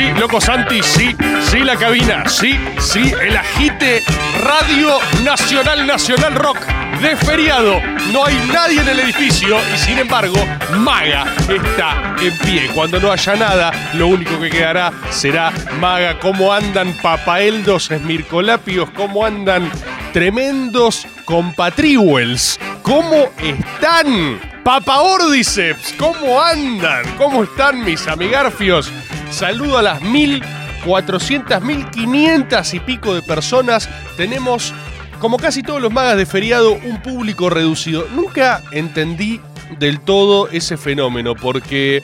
Sí, loco Santi, sí, sí, la cabina, sí, sí, el agite Radio Nacional Nacional Rock de feriado. No hay nadie en el edificio y sin embargo, Maga está en pie. Cuando no haya nada, lo único que quedará será Maga. ¿Cómo andan papaeldos esmircolapios? ¿Cómo andan tremendos compatriuels? ¿Cómo están? Papa Ordiceps, ¿cómo andan? ¿Cómo están mis amigarfios? Saludo a las 1400, 1500 y pico de personas. Tenemos, como casi todos los magas de feriado, un público reducido. Nunca entendí del todo ese fenómeno, porque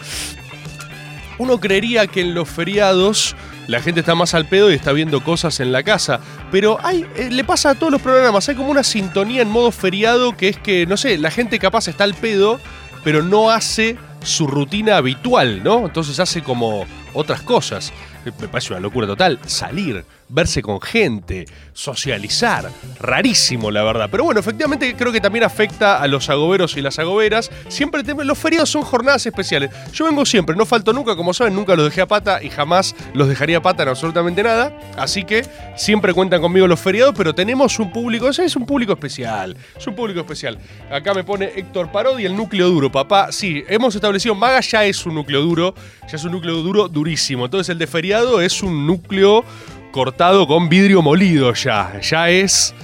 uno creería que en los feriados la gente está más al pedo y está viendo cosas en la casa. Pero hay, eh, le pasa a todos los programas, hay como una sintonía en modo feriado que es que, no sé, la gente capaz está al pedo, pero no hace su rutina habitual, ¿no? Entonces hace como otras cosas. Me parece una locura total. Salir, verse con gente, socializar. Rarísimo, la verdad. Pero bueno, efectivamente creo que también afecta a los agoberos y las agoberas. Siempre los feriados son jornadas especiales. Yo vengo siempre, no falto nunca, como saben, nunca los dejé a pata y jamás los dejaría a pata en absolutamente nada. Así que siempre cuentan conmigo los feriados, pero tenemos un público, o sea, es un público especial. Es un público especial. Acá me pone Héctor Parodi, el núcleo duro, papá. Sí, hemos establecido, Maga ya es un núcleo duro, ya es un núcleo duro durísimo. Entonces el de feriado es un núcleo cortado con vidrio molido ya. Ya es.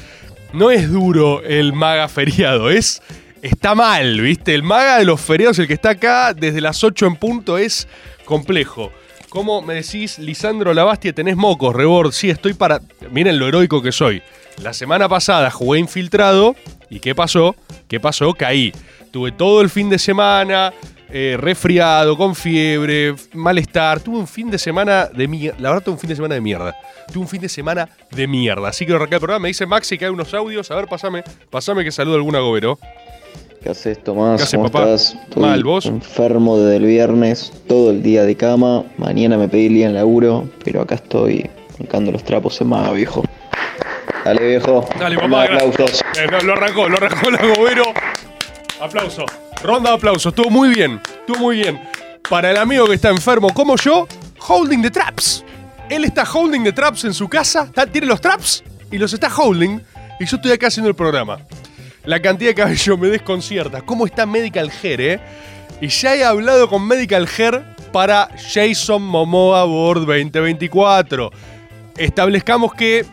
No es duro el maga feriado, es. Está mal, ¿viste? El maga de los feriados, el que está acá desde las 8 en punto, es complejo. ¿Cómo me decís, Lisandro Lavastia, tenés mocos, rebord? Sí, estoy para. Miren lo heroico que soy. La semana pasada jugué infiltrado. ¿Y qué pasó? ¿Qué pasó? Caí. Tuve todo el fin de semana, eh, resfriado, con fiebre, malestar. Tuve un fin de semana de mierda. La verdad, tuve un fin de semana de mierda. Tuve un fin de semana de mierda. Así que arrancar el programa. Me dice Maxi que hay unos audios. A ver, pasame, pasame que saludo a algún agobero. ¿Qué haces, Tomás? ¿Qué haces, ¿Cómo papá? estás? Estoy Mal, ¿vos? enfermo desde el viernes, todo el día de cama. Mañana me pedí el día en laburo, pero acá estoy colocando los trapos en maga, viejo. Dale, viejo. Dale, papá. aplausos. Eh, lo arrancó, lo arrancó el agobero. Aplauso. Ronda de aplausos. Estuvo muy bien. Estuvo muy bien. Para el amigo que está enfermo como yo, holding the traps. Él está holding the traps en su casa. tiene los traps y los está holding. Y yo estoy acá haciendo el programa. La cantidad de cabello me desconcierta. ¿Cómo está Medical Hair, eh? Y ya he hablado con Medical Hair para Jason Momoa Board 2024. Establezcamos que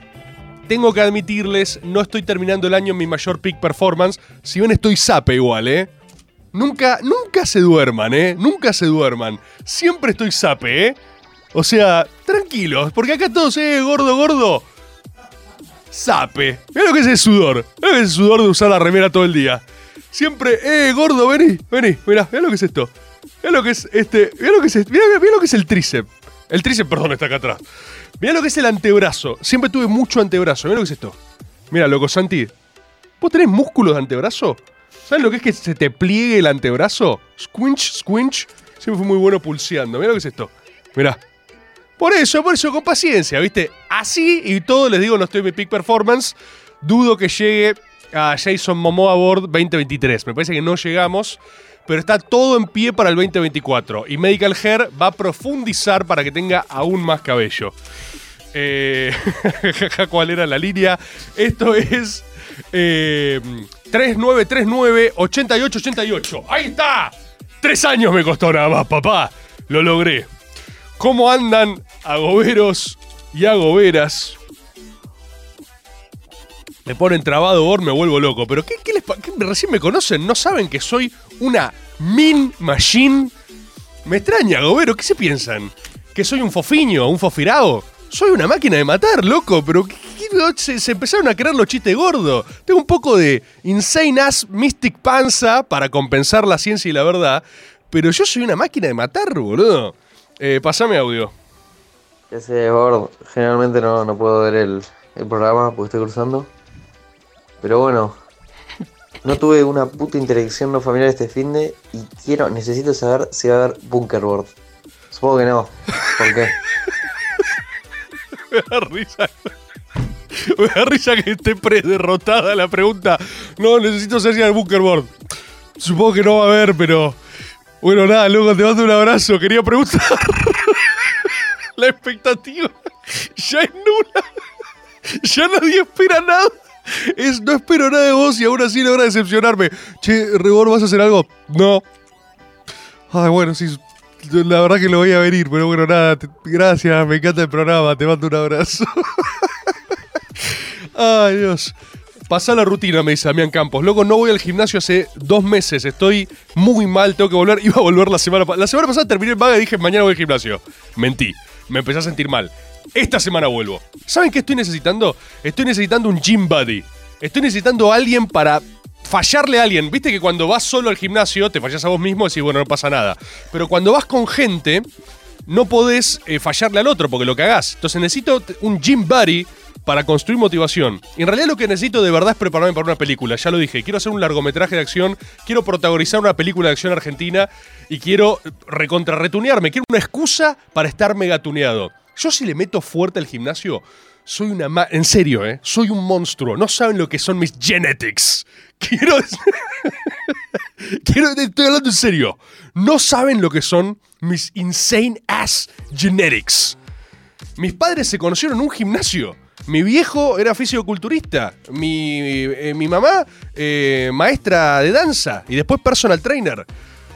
tengo que admitirles, no estoy terminando el año en mi mayor peak performance. Si bien estoy sape igual, ¿eh? Nunca, nunca se duerman, ¿eh? Nunca se duerman. Siempre estoy sape, ¿eh? O sea, tranquilos, porque acá todos, ¿eh? Gordo, gordo. Sape. Mira lo que es el sudor. Mira lo que es el sudor de usar la remera todo el día. Siempre, eh, gordo, vení, vení. Mirá, mirá lo que es esto. Mirá lo que es este. Mirá lo que es este. Mirá, lo que es el tríceps. El tríceps, perdón, está acá atrás. Mirá lo que es el antebrazo. Siempre tuve mucho antebrazo. Mirá lo que es esto. Mira, loco, Santi. ¿Vos tenés músculos de antebrazo? ¿Sabes lo que es que se te pliegue el antebrazo? Squinch, squinch. Siempre fui muy bueno pulseando. Mira lo que es esto. Mirá. Por eso, por eso, con paciencia, ¿viste? Así y todo, les digo, no estoy en mi peak performance. Dudo que llegue a Jason Momoa Board 2023. Me parece que no llegamos, pero está todo en pie para el 2024. Y Medical Hair va a profundizar para que tenga aún más cabello. Eh, ¿Cuál era la línea? Esto es eh, 3939-8888. ¡Ahí está! Tres años me costó nada más, papá. Lo logré. ¿Cómo andan agoberos y agoberas? Me ponen trabado or, me vuelvo loco. Pero ¿qué, qué recién me conocen? ¿No saben que soy una min machine? Me extraña, agobero. ¿Qué se piensan? ¿Que soy un fofiño, un fofirao? Soy una máquina de matar, loco. Pero ¿qué- qué- se, se empezaron a creer los chistes gordos. Tengo un poco de insane ass mystic panza para compensar la ciencia y la verdad. Pero yo soy una máquina de matar, boludo. Eh, pasame audio. Ya sé, Bord, generalmente no, no puedo ver el, el programa porque estoy cruzando. Pero bueno, no tuve una puta interacción no familiar este fin de y quiero, necesito saber si va a haber Bunker Board. Supongo que no. ¿Por qué? Me da risa. Me da risa que esté pre-derrotada la pregunta. No, necesito ser el Bunkerboard. Supongo que no va a haber, pero. Bueno, nada, loco, te mando un abrazo. Quería preguntar. la expectativa ya es nula. Ya nadie espera nada. Es, no espero nada de vos y aún así logra decepcionarme. Che, Rebor, ¿vas a hacer algo? No. Ay, bueno, sí. La verdad que lo voy a venir, pero bueno, nada. gracias, me encanta el programa. Te mando un abrazo. Ay, Dios. Pasá la rutina, me dice Damián Campos. Loco, no voy al gimnasio hace dos meses. Estoy muy mal, tengo que volver. Iba a volver la semana pasada. La semana pasada terminé el vaga y dije, mañana voy al gimnasio. Mentí. Me empecé a sentir mal. Esta semana vuelvo. ¿Saben qué estoy necesitando? Estoy necesitando un gym buddy. Estoy necesitando a alguien para fallarle a alguien. Viste que cuando vas solo al gimnasio, te fallas a vos mismo y decís, bueno, no pasa nada. Pero cuando vas con gente, no podés eh, fallarle al otro porque lo cagás. Entonces necesito un gym buddy para construir motivación. Y en realidad lo que necesito de verdad es prepararme para una película. Ya lo dije, quiero hacer un largometraje de acción, quiero protagonizar una película de acción argentina y quiero recontrarretunearme. Quiero una excusa para estar megatuneado. Yo si le meto fuerte al gimnasio, soy una... ma- en serio, ¿eh? Soy un monstruo. No saben lo que son mis genetics. Quiero... Quiero, estoy hablando en serio. No saben lo que son mis insane ass genetics. Mis padres se conocieron en un gimnasio. Mi viejo era fisioculturista. Mi, eh, mi mamá, eh, maestra de danza. Y después personal trainer.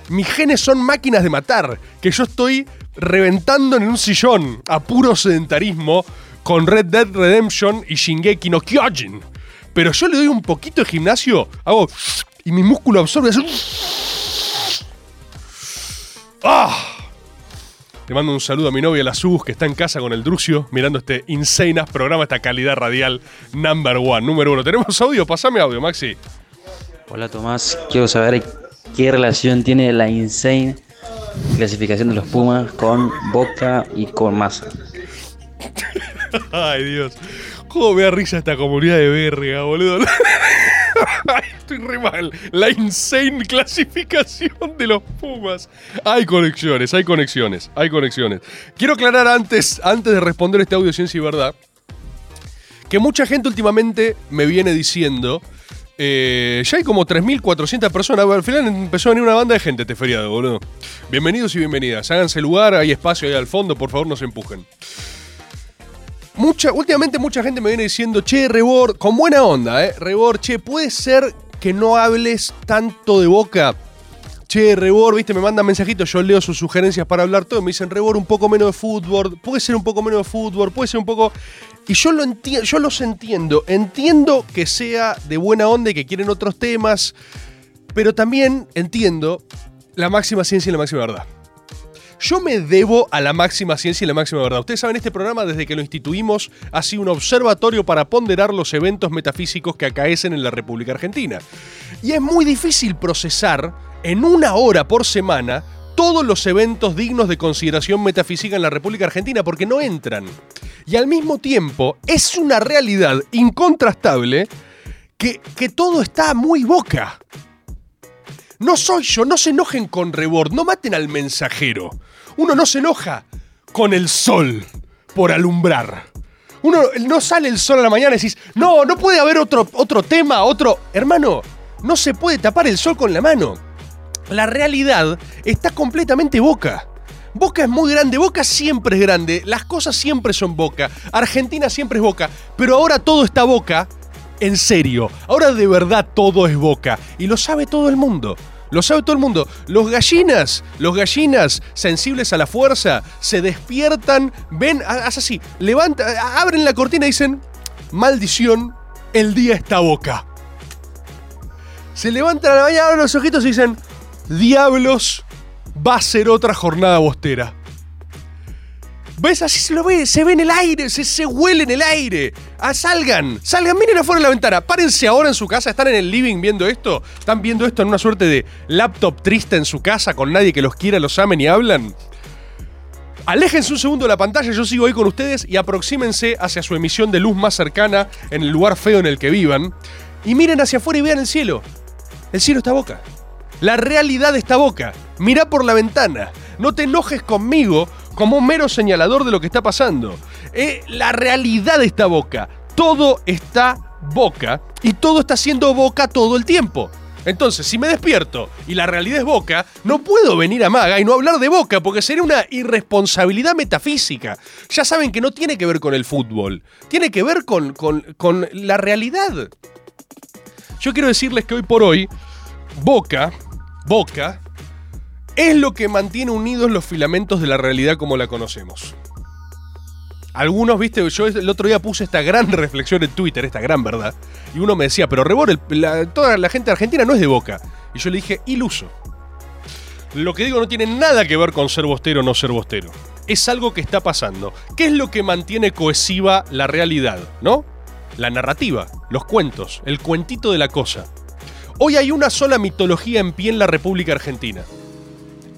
Mis genes son máquinas de matar. Que yo estoy reventando en un sillón a puro sedentarismo con Red Dead Redemption y Shingeki no Kyojin. Pero yo le doy un poquito de gimnasio, hago y mi músculo absorbe. hace- ¡Ah! Le mando un saludo a mi novia la Sus, que está en casa con el Drucio, mirando este insane ass programa, esta calidad radial number one, número uno. ¿Tenemos audio? Pasame audio, Maxi. Hola Tomás, quiero saber qué relación tiene la insane clasificación de los Pumas con Boca y con Massa. Ay, Dios. ¿Cómo me da risa esta comunidad de verga, boludo? Estoy re mal. La insane clasificación de los Pumas. Hay conexiones, hay conexiones, hay conexiones. Quiero aclarar antes, antes de responder este audio ciencia y verdad, que mucha gente últimamente me viene diciendo. eh, ya hay como 3.400 personas. Al final empezó a venir una banda de gente este feriado, boludo. Bienvenidos y bienvenidas. Háganse lugar, hay espacio ahí al fondo, por favor, no se empujen. Últimamente mucha gente me viene diciendo, che, Rebor, con buena onda, ¿eh? Rebor, che, puede ser que no hables tanto de boca. Che, Rebor, viste, me mandan mensajitos, yo leo sus sugerencias para hablar todo. Me dicen, Rebor, un poco menos de fútbol, puede ser un poco menos de fútbol, puede ser un poco. Y yo, lo enti- yo los entiendo. Entiendo que sea de buena onda y que quieren otros temas, pero también entiendo la máxima ciencia y la máxima verdad. Yo me debo a la máxima ciencia y la máxima verdad. Ustedes saben, este programa desde que lo instituimos ha sido un observatorio para ponderar los eventos metafísicos que acaecen en la República Argentina. Y es muy difícil procesar en una hora por semana todos los eventos dignos de consideración metafísica en la República Argentina porque no entran. Y al mismo tiempo es una realidad incontrastable que, que todo está muy boca. No soy yo, no se enojen con Rebord, no maten al mensajero. Uno no se enoja con el sol por alumbrar. Uno no sale el sol a la mañana y decís, no, no puede haber otro, otro tema, otro. Hermano, no se puede tapar el sol con la mano. La realidad está completamente boca. Boca es muy grande, Boca siempre es grande, las cosas siempre son Boca, Argentina siempre es Boca, pero ahora todo está Boca en serio. Ahora de verdad todo es Boca y lo sabe todo el mundo. Lo sabe todo el mundo. Los gallinas, los gallinas sensibles a la fuerza, se despiertan, ven, ha- haz así, levantan, abren la cortina y dicen, maldición, el día está Boca. Se levantan a la mañana, abren los ojitos y dicen, diablos, va a ser otra jornada bostera. ¿Ves? Así se lo ve, se ve en el aire, se, se huele en el aire. Ah, salgan, salgan, miren afuera de la ventana. Párense ahora en su casa, están en el living viendo esto. Están viendo esto en una suerte de laptop triste en su casa con nadie que los quiera, los amen y hablan. Aléjense un segundo de la pantalla, yo sigo ahí con ustedes y aproxímense hacia su emisión de luz más cercana en el lugar feo en el que vivan. Y miren hacia afuera y vean el cielo. El cielo está boca. La realidad está boca. Mirá por la ventana. No te enojes conmigo como un mero señalador de lo que está pasando. Eh, la realidad está boca. Todo está boca y todo está siendo boca todo el tiempo. Entonces, si me despierto y la realidad es boca, no puedo venir a Maga y no hablar de boca porque sería una irresponsabilidad metafísica. Ya saben que no tiene que ver con el fútbol, tiene que ver con, con, con la realidad. Yo quiero decirles que hoy por hoy, boca, boca, es lo que mantiene unidos los filamentos de la realidad como la conocemos. Algunos, viste, yo el otro día puse esta gran reflexión en Twitter, esta gran verdad, y uno me decía, pero Rebor, toda la gente argentina no es de boca. Y yo le dije, iluso. Lo que digo no tiene nada que ver con ser bostero o no ser bostero. Es algo que está pasando. ¿Qué es lo que mantiene cohesiva la realidad, no? La narrativa, los cuentos, el cuentito de la cosa. Hoy hay una sola mitología en pie en la República Argentina.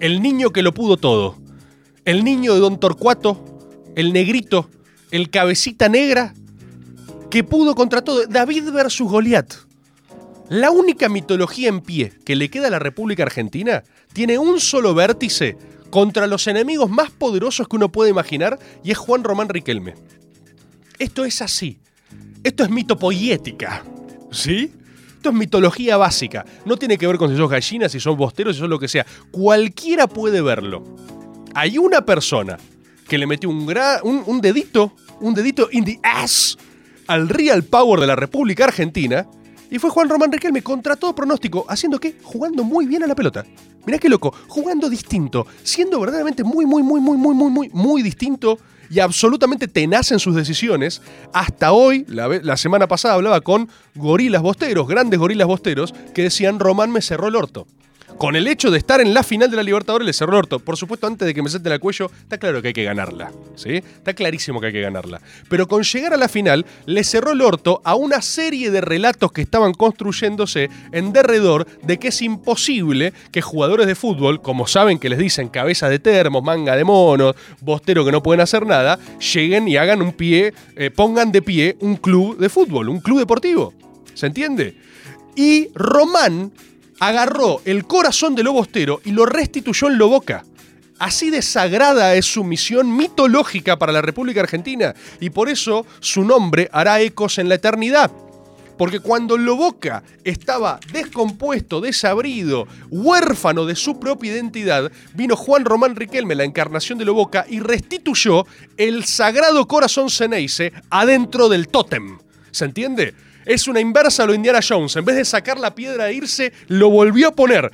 El niño que lo pudo todo. El niño de Don Torcuato, el negrito, el cabecita negra, que pudo contra todo. David versus Goliat. La única mitología en pie que le queda a la República Argentina tiene un solo vértice contra los enemigos más poderosos que uno puede imaginar y es Juan Román Riquelme. Esto es así. Esto es mitopoiética. ¿Sí? Esto es mitología básica. No tiene que ver con si sos gallina, si sos bostero, si sos lo que sea. Cualquiera puede verlo. Hay una persona que le metió un, dedito, un dedito in the ass al real power de la República Argentina y fue Juan Román Riquelme contra todo pronóstico, haciendo qué? Jugando muy bien a la pelota. Mirá qué loco, jugando distinto, siendo verdaderamente muy, muy, muy, muy, muy, muy, muy, muy distinto y absolutamente tenaz en sus decisiones. Hasta hoy, la, semana pasada hablaba con gorilas bosteros, grandes gorilas bosteros, que decían Román me cerró el orto. Con el hecho de estar en la final de la Libertadores le cerró el orto. Por supuesto, antes de que me senten al cuello, está claro que hay que ganarla. ¿sí? Está clarísimo que hay que ganarla. Pero con llegar a la final, le cerró el orto a una serie de relatos que estaban construyéndose en derredor de que es imposible que jugadores de fútbol, como saben que les dicen cabeza de termos, manga de monos, bostero que no pueden hacer nada, lleguen y hagan un pie, eh, pongan de pie un club de fútbol, un club deportivo. ¿Se entiende? Y Román agarró el corazón de lo bostero y lo restituyó en lo boca. Así de sagrada es su misión mitológica para la República Argentina y por eso su nombre hará ecos en la eternidad. Porque cuando Loboca estaba descompuesto, desabrido, huérfano de su propia identidad, vino Juan Román Riquelme, la encarnación de Loboca, y restituyó el sagrado corazón Ceneice adentro del tótem. ¿Se entiende? Es una inversa a lo Indiana Jones. En vez de sacar la piedra e irse, lo volvió a poner.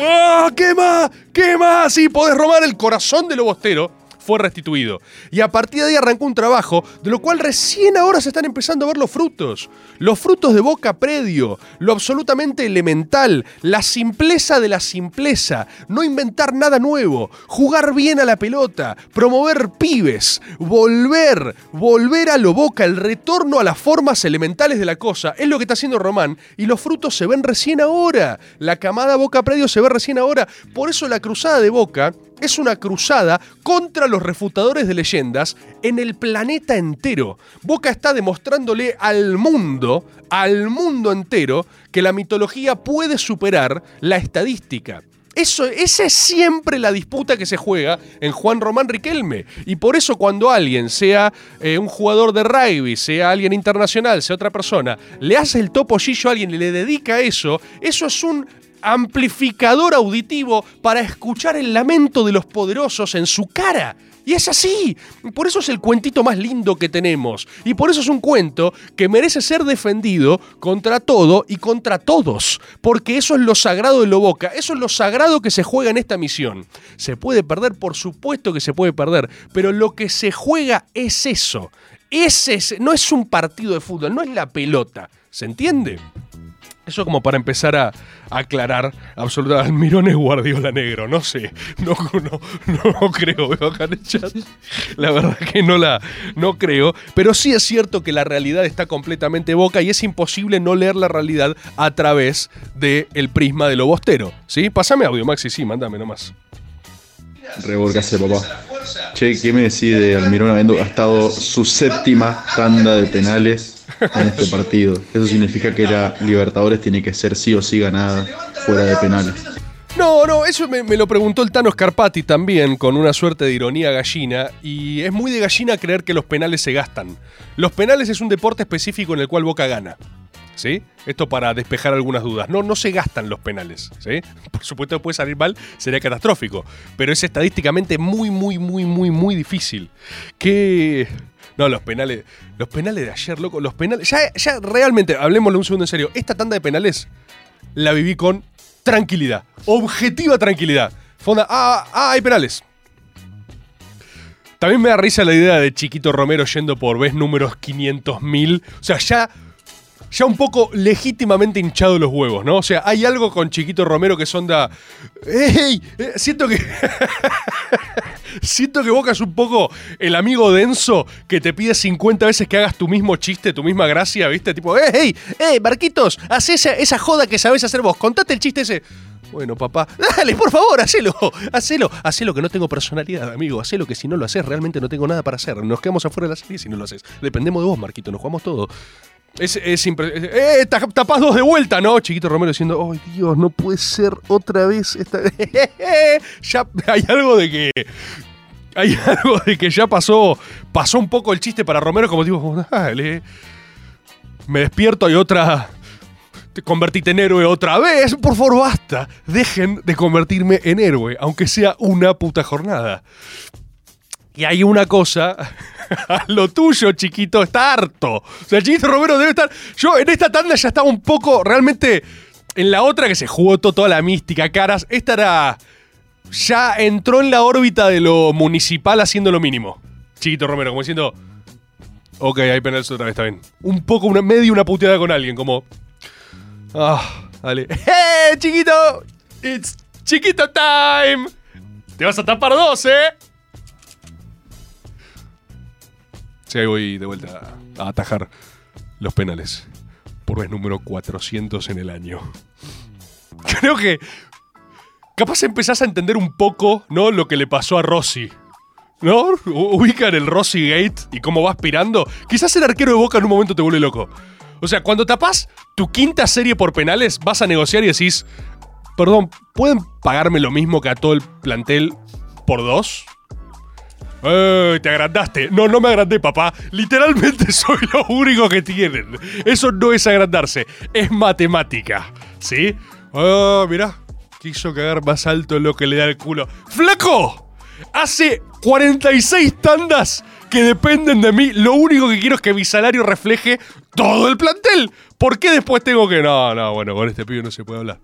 ¡Ah! ¿Qué más? ¿Qué más? Sí, podés robar el corazón de lo bostero. Fue restituido. Y a partir de ahí arrancó un trabajo, de lo cual recién ahora se están empezando a ver los frutos. Los frutos de Boca Predio, lo absolutamente elemental, la simpleza de la simpleza, no inventar nada nuevo, jugar bien a la pelota, promover pibes, volver, volver a lo Boca, el retorno a las formas elementales de la cosa, es lo que está haciendo Román y los frutos se ven recién ahora. La camada Boca Predio se ve recién ahora. Por eso la cruzada de Boca es una cruzada contra los refutadores de leyendas en el planeta entero. Boca está demostrándole al mundo, al mundo entero, que la mitología puede superar la estadística. Eso, esa es siempre la disputa que se juega en Juan Román Riquelme. Y por eso cuando alguien, sea eh, un jugador de rugby, sea alguien internacional, sea otra persona, le hace el topollillo a alguien y le dedica eso, eso es un amplificador auditivo para escuchar el lamento de los poderosos en su cara. Y es así. Por eso es el cuentito más lindo que tenemos. Y por eso es un cuento que merece ser defendido contra todo y contra todos. Porque eso es lo sagrado de lo boca. Eso es lo sagrado que se juega en esta misión. ¿Se puede perder? Por supuesto que se puede perder. Pero lo que se juega es eso. Ese es- no es un partido de fútbol, no es la pelota. ¿Se entiende? Eso como para empezar a, aclarar absolutamente. Almirón es Guardiola negro, no sé. No, no, no creo, veo acá en el chat. La verdad que no la no creo. Pero sí es cierto que la realidad está completamente boca y es imposible no leer la realidad a través del prisma de lo bostero. ¿Sí? Pásame audio, Maxi, sí, mándame nomás. Revolcase, papá. Che, ¿qué me decís de Almirón habiendo gastado su séptima tanda de penales en este partido? Eso significa que la Libertadores tiene que ser sí o sí ganada fuera de penales. No, no, eso me, lo preguntó el Tano Scarpati también, con una suerte de ironía gallina, y es muy de gallina creer que los penales se gastan. Los penales es un deporte específico en el cual Boca gana. ¿Sí? Esto para despejar algunas dudas. No, no se gastan los penales. ¿sí? Por supuesto, puede salir mal, sería catastrófico. Pero es estadísticamente muy, muy, muy, muy, muy difícil. Que. No, los penales. Los penales de ayer, loco. Los penales. Ya, ya realmente, hablemosle un segundo en serio. Esta tanda de penales la viví con tranquilidad. Objetiva tranquilidad. Fonda. Ah, ah, hay penales. También me da risa la idea de Chiquito Romero yendo por vez números 500.000. O sea, ya ya un poco legítimamente hinchado los huevos, ¿no? O sea, hay algo con Chiquito Romero que sonda. ¡Ey! Eh, siento que. siento que Boca es un poco el amigo denso que te pide 50 veces que hagas tu mismo chiste, tu misma gracia, ¿viste? Tipo, ¡ey! ¡Ey! ¡Ey! Marquitos! Haz esa, esa joda que sabes hacer vos. Contate el chiste ese. Bueno, papá, dale, por favor, hacelo, hacelo, hacelo que no tengo personalidad, amigo, hacelo que si no lo haces realmente no tengo nada para hacer. Nos quedamos afuera de la serie si no lo haces. Dependemos de vos, Marquito, nos jugamos todo. Es, es impresionante. ¡Eh! Tapás dos de vuelta, ¿no? Chiquito Romero diciendo, ¡ay Dios, no puede ser otra vez esta Ya hay algo de que. Hay algo de que ya pasó. Pasó un poco el chiste para Romero, como digo, dale. Me despierto y otra. Te convertiste en héroe otra vez. Por favor, basta. Dejen de convertirme en héroe, aunque sea una puta jornada. Y hay una cosa, lo tuyo, chiquito, está harto. O sea, chiquito Romero debe estar. Yo en esta tanda ya estaba un poco, realmente, en la otra que se jugó toda la mística, caras. Esta era. Ya entró en la órbita de lo municipal haciendo lo mínimo. Chiquito Romero, como diciendo. Ok, hay penales otra vez, está bien. Un poco, una, medio una puteada con alguien, como. Ah, dale. ¡Eh, chiquito! ¡It's chiquito time! Te vas a tapar dos, ¿eh? Sí, ahí voy de vuelta a atajar los penales. Por vez número 400 en el año. Creo que. Capaz empezás a entender un poco, ¿no? Lo que le pasó a Rossi. ¿No? Ubican el Rossi Gate y cómo va aspirando. Quizás el arquero de Boca en un momento te vuelve loco. O sea, cuando tapás tu quinta serie por penales, vas a negociar y decís, perdón, ¿pueden pagarme lo mismo que a todo el plantel por dos? ¡Eh! Te agrandaste. No, no me agrandé, papá. Literalmente soy lo único que tienen. Eso no es agrandarse, es matemática. ¿Sí? ¡Oh, mira! Quiso cagar más alto lo que le da el culo. ¡Flaco! Hace 46 tandas que dependen de mí. Lo único que quiero es que mi salario refleje todo el plantel. ¿Por qué después tengo que.? No, no, bueno, con este pibe no se puede hablar.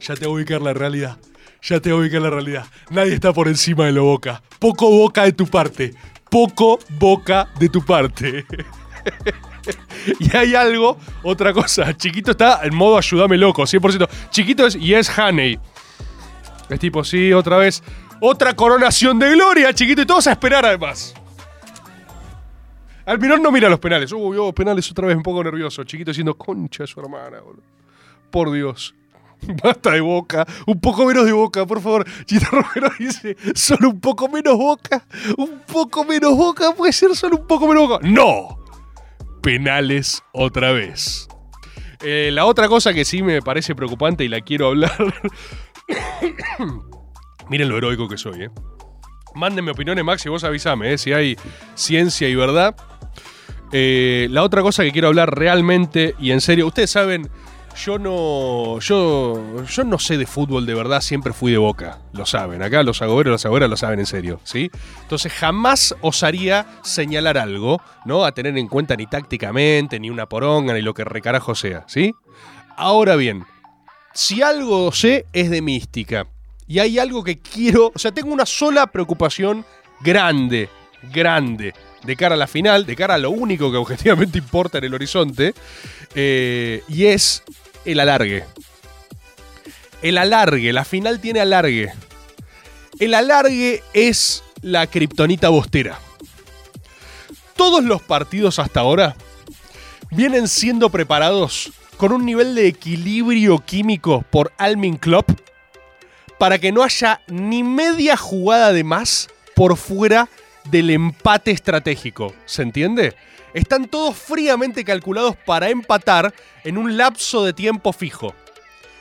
Ya te voy a ubicar la realidad. Ya te voy a ubicar la realidad. Nadie está por encima de lo boca. Poco boca de tu parte. Poco boca de tu parte. y hay algo, otra cosa. Chiquito está en modo ayúdame loco, 100%. Chiquito es Yes Honey. Es tipo, sí, otra vez. Otra coronación de gloria, chiquito. Y todos a esperar además. Almirón no mira los penales. Uy, oh, penales otra vez un poco nervioso. Chiquito diciendo, concha su hermana, boludo. Por Dios. Basta de boca, un poco menos de boca, por favor. Chito Romero dice, solo un poco menos boca, un poco menos boca, puede ser solo un poco menos boca. ¡No! Penales otra vez. Eh, la otra cosa que sí me parece preocupante y la quiero hablar. Miren lo heroico que soy, ¿eh? Mándenme opiniones, Max, y vos avísame, ¿eh? Si hay ciencia y verdad. Eh, la otra cosa que quiero hablar realmente y en serio, ustedes saben, yo no, yo, yo no sé de fútbol de verdad, siempre fui de boca, lo saben. Acá los agoberos, las agoberas lo saben en serio, ¿sí? Entonces jamás osaría señalar algo, ¿no? A tener en cuenta ni tácticamente, ni una poronga, ni lo que recarajo sea, ¿sí? Ahora bien, si algo sé es de mística. Y hay algo que quiero, o sea, tengo una sola preocupación grande, grande, de cara a la final, de cara a lo único que objetivamente importa en el horizonte, eh, y es el alargue. El alargue, la final tiene alargue. El alargue es la kriptonita bostera. Todos los partidos hasta ahora vienen siendo preparados con un nivel de equilibrio químico por Almin Klopp para que no haya ni media jugada de más por fuera del empate estratégico. ¿Se entiende? Están todos fríamente calculados para empatar en un lapso de tiempo fijo.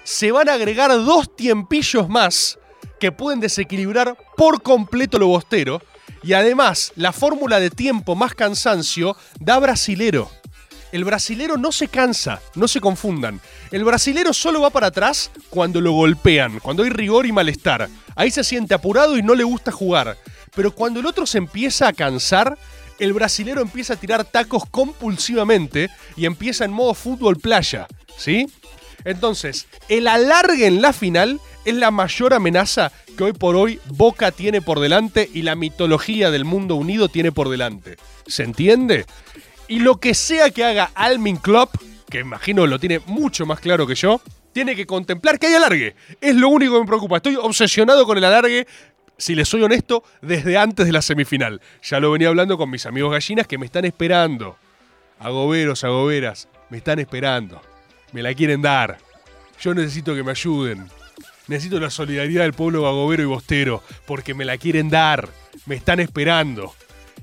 Se van a agregar dos tiempillos más que pueden desequilibrar por completo lo bostero. Y además, la fórmula de tiempo más cansancio da brasilero. El brasilero no se cansa, no se confundan. El brasilero solo va para atrás cuando lo golpean, cuando hay rigor y malestar. Ahí se siente apurado y no le gusta jugar. Pero cuando el otro se empieza a cansar, el brasilero empieza a tirar tacos compulsivamente y empieza en modo fútbol playa, ¿sí? Entonces, el alargue en la final es la mayor amenaza que hoy por hoy Boca tiene por delante y la mitología del mundo unido tiene por delante. ¿Se entiende? Y lo que sea que haga Almin Klopp, que imagino lo tiene mucho más claro que yo, tiene que contemplar que hay alargue. Es lo único que me preocupa. Estoy obsesionado con el alargue, si les soy honesto, desde antes de la semifinal. Ya lo venía hablando con mis amigos gallinas que me están esperando. Agoberos, agoberas, me están esperando. Me la quieren dar. Yo necesito que me ayuden. Necesito la solidaridad del pueblo agobero y bostero, porque me la quieren dar. Me están esperando.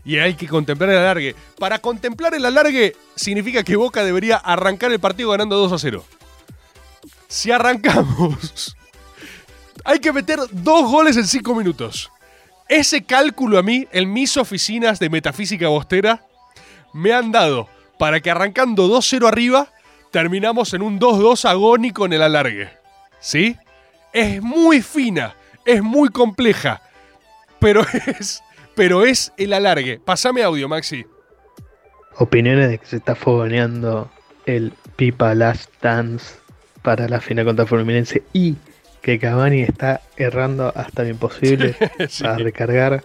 Y hay que contemplar el alargue. Para contemplar el alargue significa que Boca debería arrancar el partido ganando 2 a 0. Si arrancamos, hay que meter dos goles en 5 minutos. Ese cálculo a mí, en mis oficinas de metafísica bostera, me han dado para que arrancando 2-0 arriba, terminamos en un 2-2 agónico en el alargue. ¿Sí? Es muy fina, es muy compleja, pero es pero es el alargue. Pasame audio, Maxi. Opiniones de que se está fogoneando el Pipa Last Dance para la final contra Fluminense y que Cavani está errando hasta lo imposible Sí. para recargar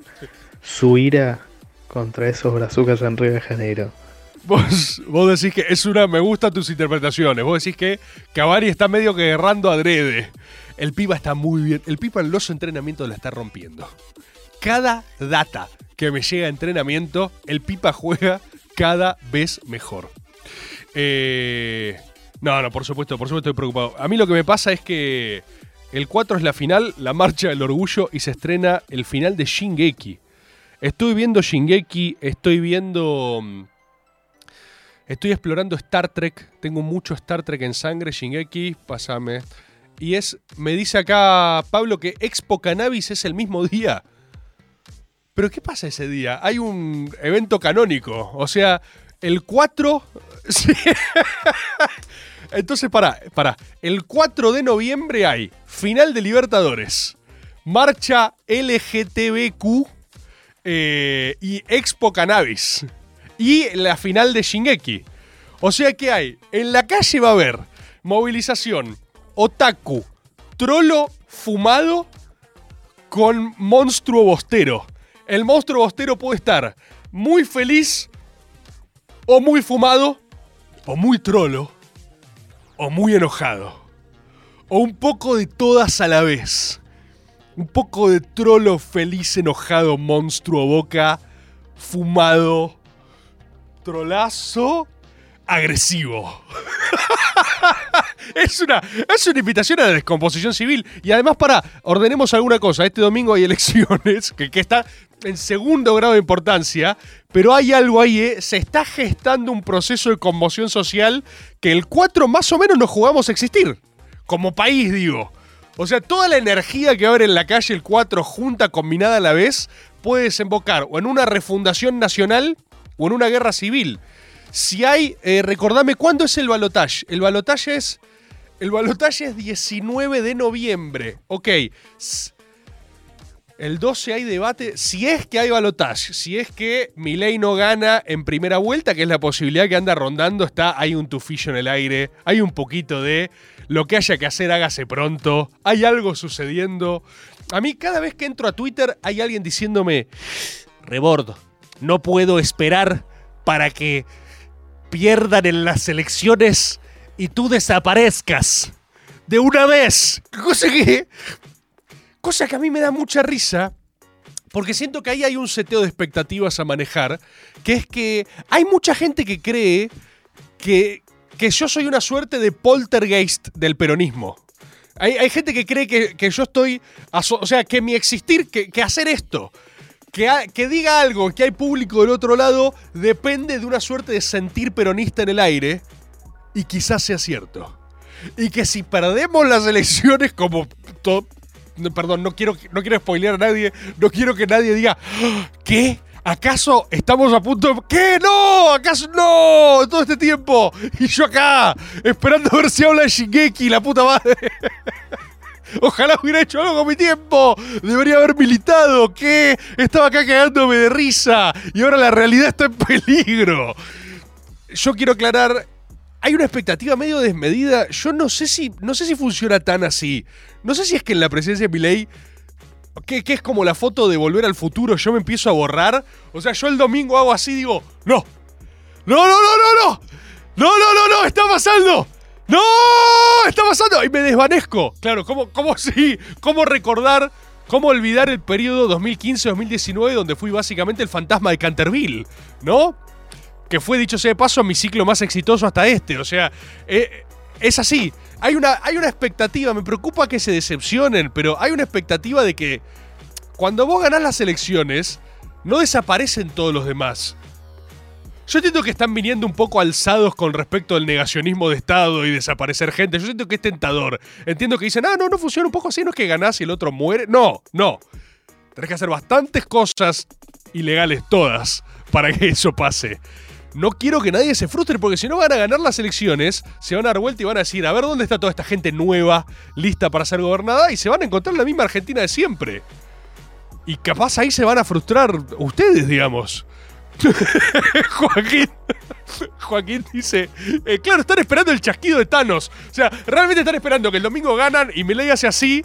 su ira contra esos brazucas en Río de Janeiro. Vos, vos decís que es una. Me gustan tus interpretaciones. Vos decís que Cavani está medio que errando adrede. El Pipa está muy bien. El Pipa en los entrenamientos la está rompiendo. Cada data que me llega a entrenamiento, el Pipa juega cada vez mejor. Eh, no, no, por supuesto, por supuesto estoy preocupado. A mí lo que me pasa es que el 4 es la final, la marcha del orgullo y se estrena el final de Shingeki. Estoy viendo Shingeki, estoy viendo... mm, Estoy explorando Star Trek. Tengo mucho Star Trek en sangre. Shingeki, pásame. Y es. Me dice acá Pablo que Expo Cannabis es el mismo día. Pero ¿qué pasa ese día? Hay un evento canónico. O sea, el 4. sí. Entonces, para, para. El 4 de noviembre hay final de Libertadores. Marcha LGTBQ eh, y Expo Cannabis. Y la final de Shingeki. O sea que hay, en la calle va a haber movilización, otaku, trolo fumado con monstruo bostero. El monstruo bostero puede estar muy feliz o muy fumado o muy trolo o muy enojado. O un poco de todas a la vez. Un poco de trolo feliz, enojado, monstruo boca, fumado, trolazo, agresivo. es, una, es una invitación a la descomposición civil. Y además, para, ordenemos alguna cosa. Este domingo hay elecciones, que, que está en segundo grado de importancia, pero hay algo ahí, ¿eh? se está gestando un proceso de conmoción social que el 4 más o menos nos jugamos a existir. Como país, digo. O sea, toda la energía que abre en la calle el 4 junta, combinada a la vez, puede desembocar o en una refundación nacional o en una guerra civil. Si hay, eh, recordame, ¿cuándo es el balotaje? El balotaje es. El balotaje es 19 de noviembre. Ok. El 12 hay debate. Si es que hay balotaje, si es que Milei no gana en primera vuelta, que es la posibilidad que anda rondando, está, hay un tufillo en el aire, hay un poquito de lo que haya que hacer, hágase pronto, hay algo sucediendo. A mí, cada vez que entro a Twitter, hay alguien diciéndome, Rebordo, no puedo esperar para que pierdan en las elecciones y tú desaparezcas de una vez. Cosa que, cosa que a mí me da mucha risa. Porque siento que ahí hay un seteo de expectativas a manejar, que es que hay mucha gente que cree que, que yo soy una suerte de poltergeist del peronismo. Hay, hay gente que cree que, que yo estoy. O sea, que mi existir, que, que hacer esto, que, que diga algo, que hay público del otro lado, depende de una suerte de sentir peronista en el aire. Y quizás sea cierto. Y que si perdemos las elecciones, como. No, perdón, no quiero, no quiero spoilear a nadie. No quiero que nadie diga. "Ah, ¿Qué? ¿Acaso estamos a punto de.? ¿Qué? ¡No! ¿Acaso no? Todo este tiempo. Y yo acá, esperando a ver si habla Shingeki, la puta madre. Ojalá hubiera hecho algo con mi tiempo. Debería haber militado. ¿Qué? Estaba acá cagándome de risa. Y ahora la realidad está en peligro. Yo quiero aclarar. Hay una expectativa medio desmedida. Yo no sé si. No sé si funciona tan así. No sé si es que en la presidencia de Milei. Que, es como la foto de volver al futuro. Yo me empiezo a borrar. O sea, yo el domingo hago así digo. No. No, no, no, no, no. No, no, no, no. Está pasando. ¡No! ¡Está pasando! Y me desvanezco. Claro, ¿cómo, cómo? ¿Cómo recordar, cómo olvidar el periodo 2015-2019 donde fui básicamente el fantasma de Canterville? ¿No? Que fue, dicho sea de paso, mi ciclo más exitoso hasta este. O sea, eh, es así. Hay una, hay una expectativa, me preocupa que se decepcionen, pero hay una expectativa de que cuando vos ganás las elecciones, no desaparecen todos los demás. Yo entiendo que están viniendo un poco alzados con respecto al negacionismo de Estado y desaparecer gente. Yo siento que es tentador. Entiendo que dicen, ah, no, no funciona un poco así, no es que ganás y el otro muere. No, no. Tenés que hacer bastantes cosas ilegales todas para que eso pase. No quiero que nadie se frustre porque si no van a ganar las elecciones, se van a dar vuelta y van a decir, a ver dónde está toda esta gente nueva, lista para ser gobernada, y se van a encontrar la misma Argentina de siempre. Y capaz ahí se van a frustrar ustedes, digamos. Joaquín. Joaquín dice, eh, claro, están esperando el chasquido de Thanos. O sea, realmente están esperando que el domingo ganan y Milei hace así.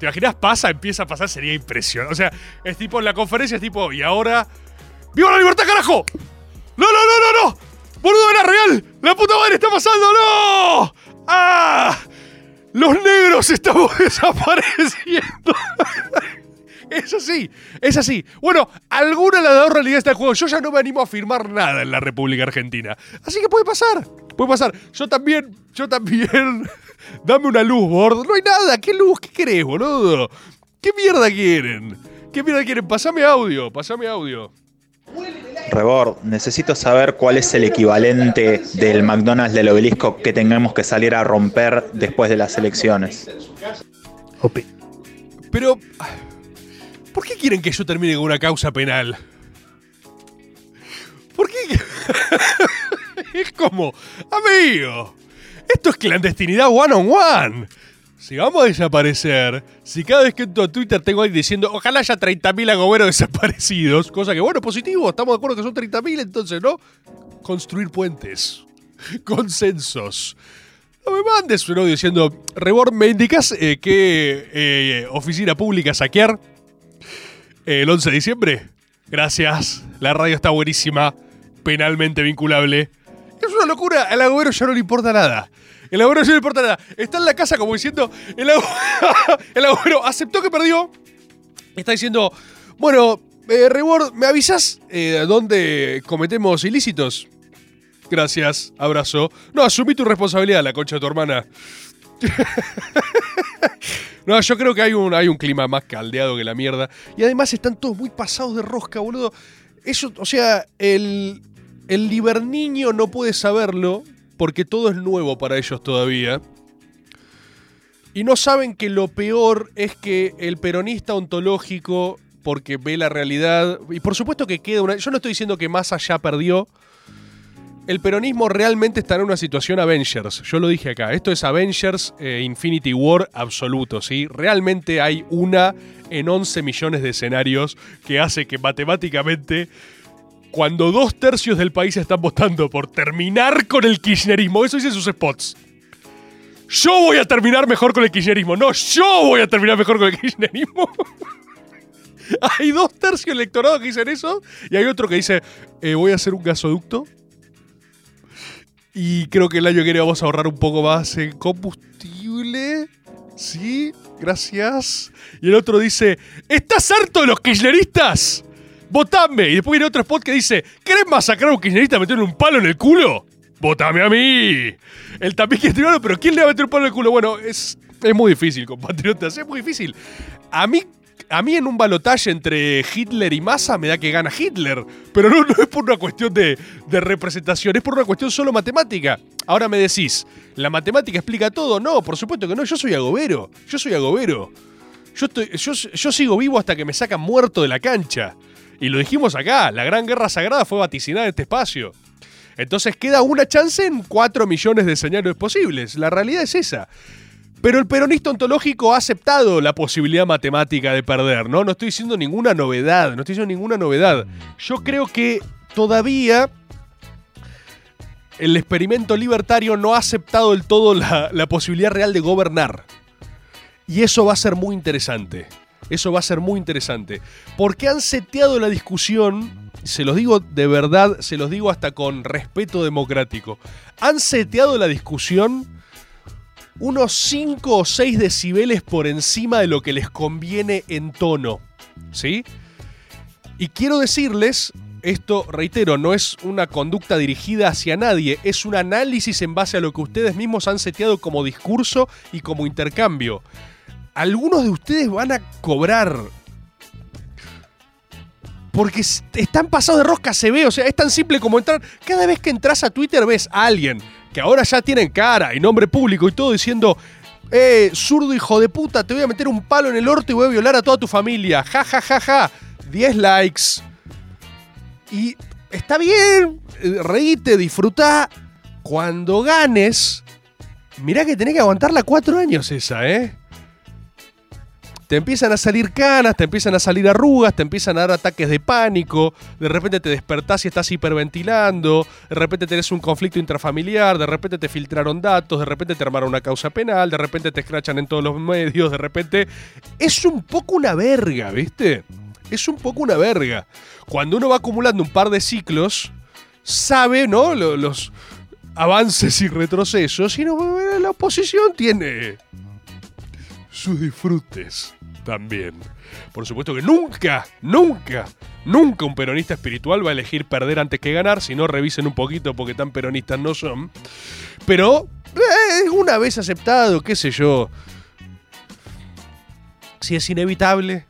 ¿Te imaginas? Pasa, empieza a pasar, sería impresionante. O sea, es tipo en la conferencia, es tipo, y ahora... ¡Viva la libertad, carajo! ¡No, no, no, no, no! ¡Boludo, era real! ¡La puta madre está pasando! ¡No! ¡Ah! ¡Los negros estamos desapareciendo! Es así, es así. Bueno, alguna le ha dado realidad a este juego. Yo ya no me animo a firmar nada en la República Argentina. Así que puede pasar, puede pasar. Yo también, yo también. Dame una luz, Bord. No hay nada. ¿Qué luz? ¿Qué querés, boludo? ¿Qué mierda quieren? ¿Qué mierda quieren? Pasame audio, pasame audio. Rebord, necesito saber cuál es el equivalente del McDonald's del obelisco que tengamos que salir a romper después de las elecciones. Pero, ¿por qué quieren que yo termine con una causa penal? ¿Por qué? es como, amigo, esto es clandestinidad one on one. Si vamos a desaparecer, si cada vez que entro a Twitter tengo alguien diciendo, ojalá haya 30.000 agoberos desaparecidos, cosa que, bueno, positivo, estamos de acuerdo que son 30.000, entonces, ¿no? Construir puentes, consensos. No me mandes un audio diciendo, Rebord, ¿me indicas eh, qué eh, oficina pública saquear el 11 de diciembre? Gracias, la radio está buenísima, penalmente vinculable. Es una locura, al agobero ya no le importa nada. El agobero ya no le importa nada. Está en la casa como diciendo, el, ago- el aceptó que perdió. Está diciendo, bueno, eh, ¿me avisas eh, dónde cometemos ilícitos? Gracias, abrazo. No, asumí tu responsabilidad, la concha de tu hermana. no, yo creo que hay un, hay un clima más caldeado que la mierda. Y además están todos muy pasados de rosca, boludo. Eso, o sea, el, el liberniño no puede saberlo porque todo es nuevo para ellos todavía. Y no saben que lo peor es que el peronista ontológico, porque ve la realidad, y por supuesto que queda una... Yo no estoy diciendo que más allá perdió, el peronismo realmente está en una situación Avengers. Yo lo dije acá. Esto es Avengers eh, Infinity War absoluto, ¿sí? Realmente hay una en 11 millones de escenarios que hace que matemáticamente, cuando dos tercios del país están votando por terminar con el kirchnerismo, eso dicen sus spots. Yo voy a terminar mejor con el kirchnerismo. No, yo voy a terminar mejor con el kirchnerismo. hay dos tercios del electorado que dicen eso y hay otro que dice, eh, voy a hacer un gasoducto y creo que el año que viene vamos a ahorrar un poco más en combustible. Sí, gracias. Y el otro dice, ¿estás harto de los kirchneristas? Votame. Y después viene otro spot que dice, ¿querés masacrar a un kirchnerista meterle un palo en el culo? ¡Votame a mí! El tapiz que pero ¿quién le va a meter un palo en el culo? Bueno, es, es muy difícil, compatriotas, es muy difícil. A mí, a mí en un balotaje entre Hitler y Massa me da que gana Hitler. Pero no, no es por una cuestión de, de representación, es por una cuestión solo matemática. Ahora me decís, ¿la matemática explica todo? No, por supuesto que no, yo soy agobero. Yo soy agobero. Yo, estoy, yo, yo sigo vivo hasta que me sacan muerto de la cancha. Y lo dijimos acá, la gran guerra sagrada fue vaticinada en este espacio. Entonces queda una chance en 4 millones de escenarios posibles. La realidad es esa. Pero el peronista ontológico ha aceptado la posibilidad matemática de perder, ¿no? No estoy diciendo ninguna novedad, no estoy diciendo ninguna novedad. Yo creo que todavía el experimento libertario no ha aceptado del todo la, la posibilidad real de gobernar. Y eso va a ser muy interesante. Eso va a ser muy interesante. Porque han seteado la discusión, se los digo de verdad, se los digo hasta con respeto democrático. Han seteado la discusión unos 5 o 6 decibeles por encima de lo que les conviene en tono. ¿Sí? Y quiero decirles, esto, reitero, no es una conducta dirigida hacia nadie, es un análisis en base a lo que ustedes mismos han seteado como discurso y como intercambio algunos de ustedes van a cobrar. Porque están pasados de rosca, se ve. O sea, es tan simple como entrar. Cada vez que entras a Twitter ves a alguien que ahora ya tienen cara y nombre público y todo diciendo. Eh, zurdo hijo de puta, te voy a meter un palo en el orto y voy a violar a toda tu familia. Ja, ja, ja, ja. 10 likes. Y está bien, eh, reíte, disfruta. Cuando ganes, mirá que tenés que aguantarla cuatro años esa, ¿eh? Te empiezan a salir canas, te empiezan a salir arrugas, te empiezan a dar ataques de pánico, de repente te despertás y estás hiperventilando, de repente tenés un conflicto intrafamiliar, de repente te filtraron datos, de repente te armaron una causa penal, de repente te escrachan en todos los medios, de repente... Es un poco una verga, ¿viste? Es un poco una verga. Cuando uno va acumulando un par de ciclos, sabe, ¿no? Los avances y retrocesos, y no, la oposición tiene sus disfrutes también. Por supuesto que nunca, nunca, nunca un peronista espiritual va a elegir perder antes que ganar, si no revisen un poquito porque tan peronistas no son. Pero, eh, una vez aceptado, qué sé yo. Si es inevitable,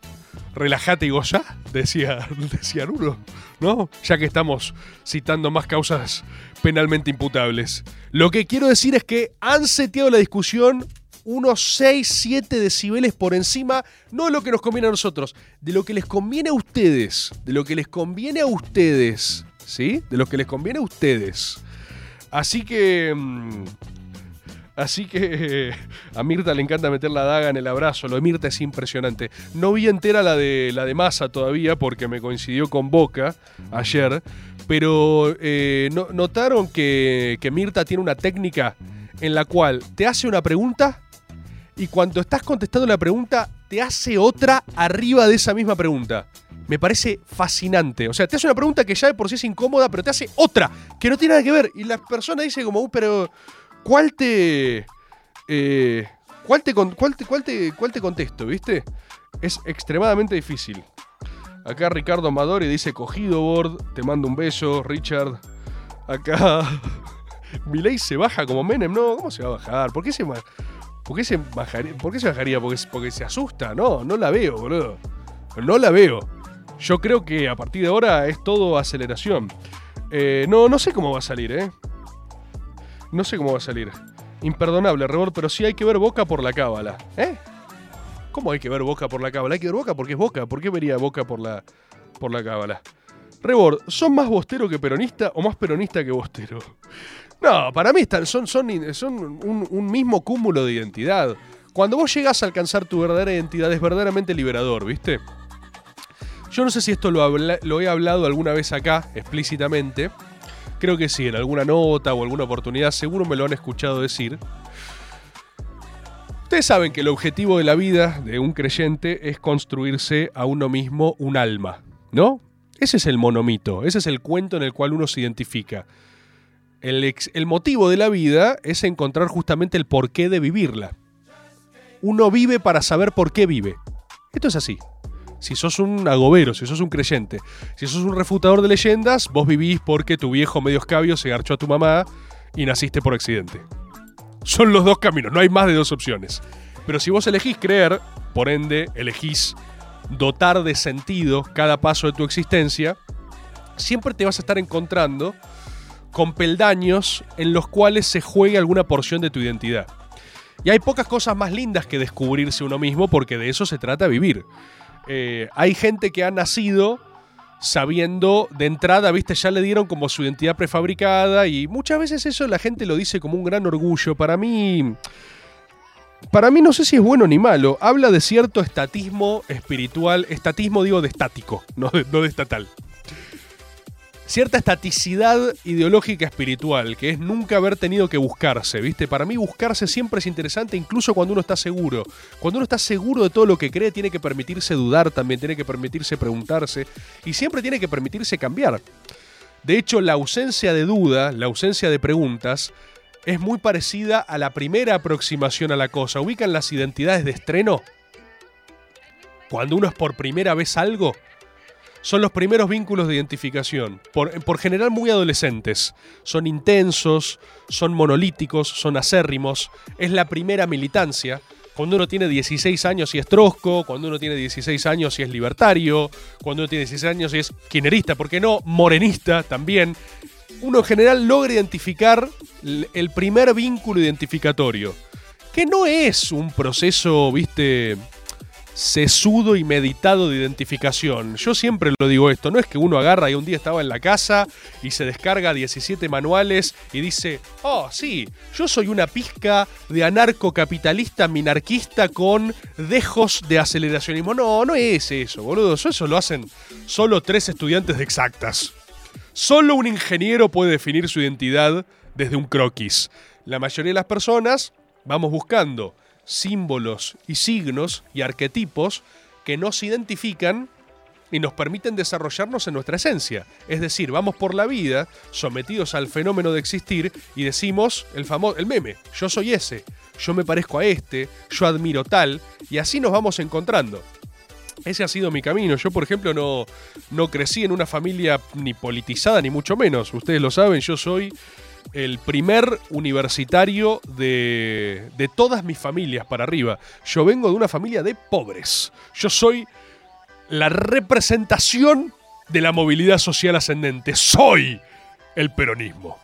relájate y goza, decía, decía uno, ¿no? Ya que estamos citando más causas penalmente imputables. Lo que quiero decir es que han seteado la discusión unos 6, 7 decibeles por encima, no de lo que nos conviene a nosotros, de lo que les conviene a ustedes, de lo que les conviene a ustedes, ¿sí? De lo que les conviene a ustedes. Así que... Mm, así que a Mirta le encanta meter la daga en el abrazo. Lo de Mirta es impresionante. No vi entera la de la de Massa todavía porque me coincidió con Boca ayer. Pero eh, notaron que, que Mirta tiene una técnica en la cual te hace una pregunta y cuando estás contestando la pregunta, te hace otra arriba de esa misma pregunta. Me parece fascinante. O sea, te hace una pregunta que ya de por sí es incómoda, pero te hace otra que no tiene nada que ver. Y la persona dice como, uh, pero ¿cuál te... Eh, ¿cuál, te, cuál, te, cuál, te, ¿Cuál te contesto, viste? Es extremadamente difícil. Acá Ricardo Amadori dice, cogido board, te mando un beso, Richard. Acá... Miley se baja como Menem, no, ¿cómo se va a bajar? ¿Por qué se, ¿Por qué se bajaría? ¿Por qué se bajaría? Porque, porque se asusta. No, no la veo, boludo. No la veo. Yo creo que a partir de ahora es todo aceleración. Eh, no, no sé cómo va a salir, ¿eh? No sé cómo va a salir. Imperdonable, Rebord, pero sí hay que ver Boca por la cábala. ¿Eh? ¿Cómo hay que ver Boca por la cábala? Hay que ver Boca porque es Boca. ¿Por qué vería Boca por la, por la cábala? Rebord, ¿son más bostero que peronista o más peronista que bostero? No, para mí están, son, son, un, mismo cúmulo de identidad. Cuando vos llegas a alcanzar tu verdadera identidad es verdaderamente liberador, ¿viste? Yo no sé si esto lo, lo he hablado alguna vez acá, explícitamente. Creo que sí, en alguna nota o alguna oportunidad, seguro me lo han escuchado decir. Ustedes saben que el objetivo de la vida de un creyente es construirse a uno mismo un alma, ¿no? Ese es el monomito, ese es el cuento en el cual uno se identifica. El, motivo de la vida es encontrar justamente el porqué de vivirla. Uno vive para saber por qué vive. Esto es así. Si sos un agobero, si sos un creyente, si sos un refutador de leyendas, vos vivís porque tu viejo medio escabio se garchó a tu mamá y naciste por accidente. Son los dos caminos, no hay más de dos opciones. Pero si vos elegís creer, por ende, elegís dotar de sentido cada paso de tu existencia, siempre te vas a estar encontrando con peldaños en los cuales se juegue alguna porción de tu identidad. Y hay pocas cosas más lindas que descubrirse uno mismo porque de eso se trata vivir. Eh, hay gente que ha nacido sabiendo de entrada, viste, ya le dieron como su identidad prefabricada y muchas veces eso la gente lo dice como un gran orgullo. Para mí, para mí no sé si es bueno ni malo. Habla de cierto estatismo espiritual, estatismo digo de estático, no de, no de estatal. Cierta estaticidad ideológica espiritual, que es nunca haber tenido que buscarse, ¿viste? Para mí buscarse siempre es interesante, incluso cuando uno está seguro. Cuando uno está seguro de todo lo que cree, tiene que permitirse dudar también, tiene que permitirse preguntarse y siempre tiene que permitirse cambiar. De hecho, la ausencia de duda, la ausencia de preguntas, es muy parecida a la primera aproximación a la cosa. ¿Ubican las identidades de estreno? Cuando uno es por primera vez algo, son los primeros vínculos de identificación, por, por, general muy adolescentes. Son intensos, son monolíticos, son acérrimos. Es la primera militancia. Cuando uno tiene 16 años y es trosco, cuando uno tiene 16 años y es libertario, cuando uno tiene 16 años y es quinerista, ¿por qué no? Morenista también. Uno en general logra identificar el primer vínculo identificatorio, que no es un proceso, viste, sesudo y meditado de identificación. Yo siempre lo digo esto, no es que uno agarra y un día estaba en la casa y se descarga 17 manuales y dice, oh sí, yo soy una pizca de anarcocapitalista minarquista con dejos de aceleracionismo. No, no es eso, boludo, eso lo hacen solo tres estudiantes de exactas. Solo un ingeniero puede definir su identidad desde un croquis. La mayoría de las personas vamos buscando símbolos y signos y arquetipos que nos identifican y nos permiten desarrollarnos en nuestra esencia. Es decir, vamos por la vida sometidos al fenómeno de existir y decimos el famoso el meme, yo soy ese, yo me parezco a este, yo admiro tal y así nos vamos encontrando. Ese ha sido mi camino. Yo, por ejemplo, no, no crecí en una familia ni politizada, ni mucho menos. Ustedes lo saben, yo soy el primer universitario de, de todas mis familias para arriba. Yo vengo de una familia de pobres. Yo soy la representación de la movilidad social ascendente. Soy el peronismo.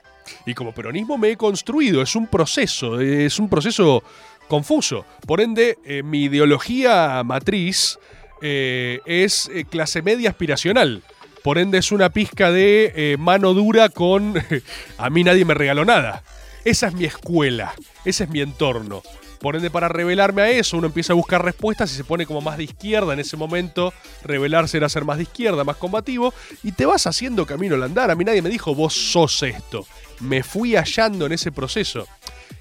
Y como peronismo me he construido, es un proceso, es un proceso confuso. Por ende, eh, mi ideología matriz eh, es eh, clase media aspiracional. Por ende es una pizca de eh, mano dura con a mí nadie me regaló nada. Esa es mi escuela, ese es mi entorno. Por ende, para revelarme a eso, uno empieza a buscar respuestas y se pone como más de izquierda en ese momento. Revelarse era ser más de izquierda, más combativo. Y te vas haciendo camino al andar. A mí nadie me dijo, vos sos esto. Me fui hallando en ese proceso.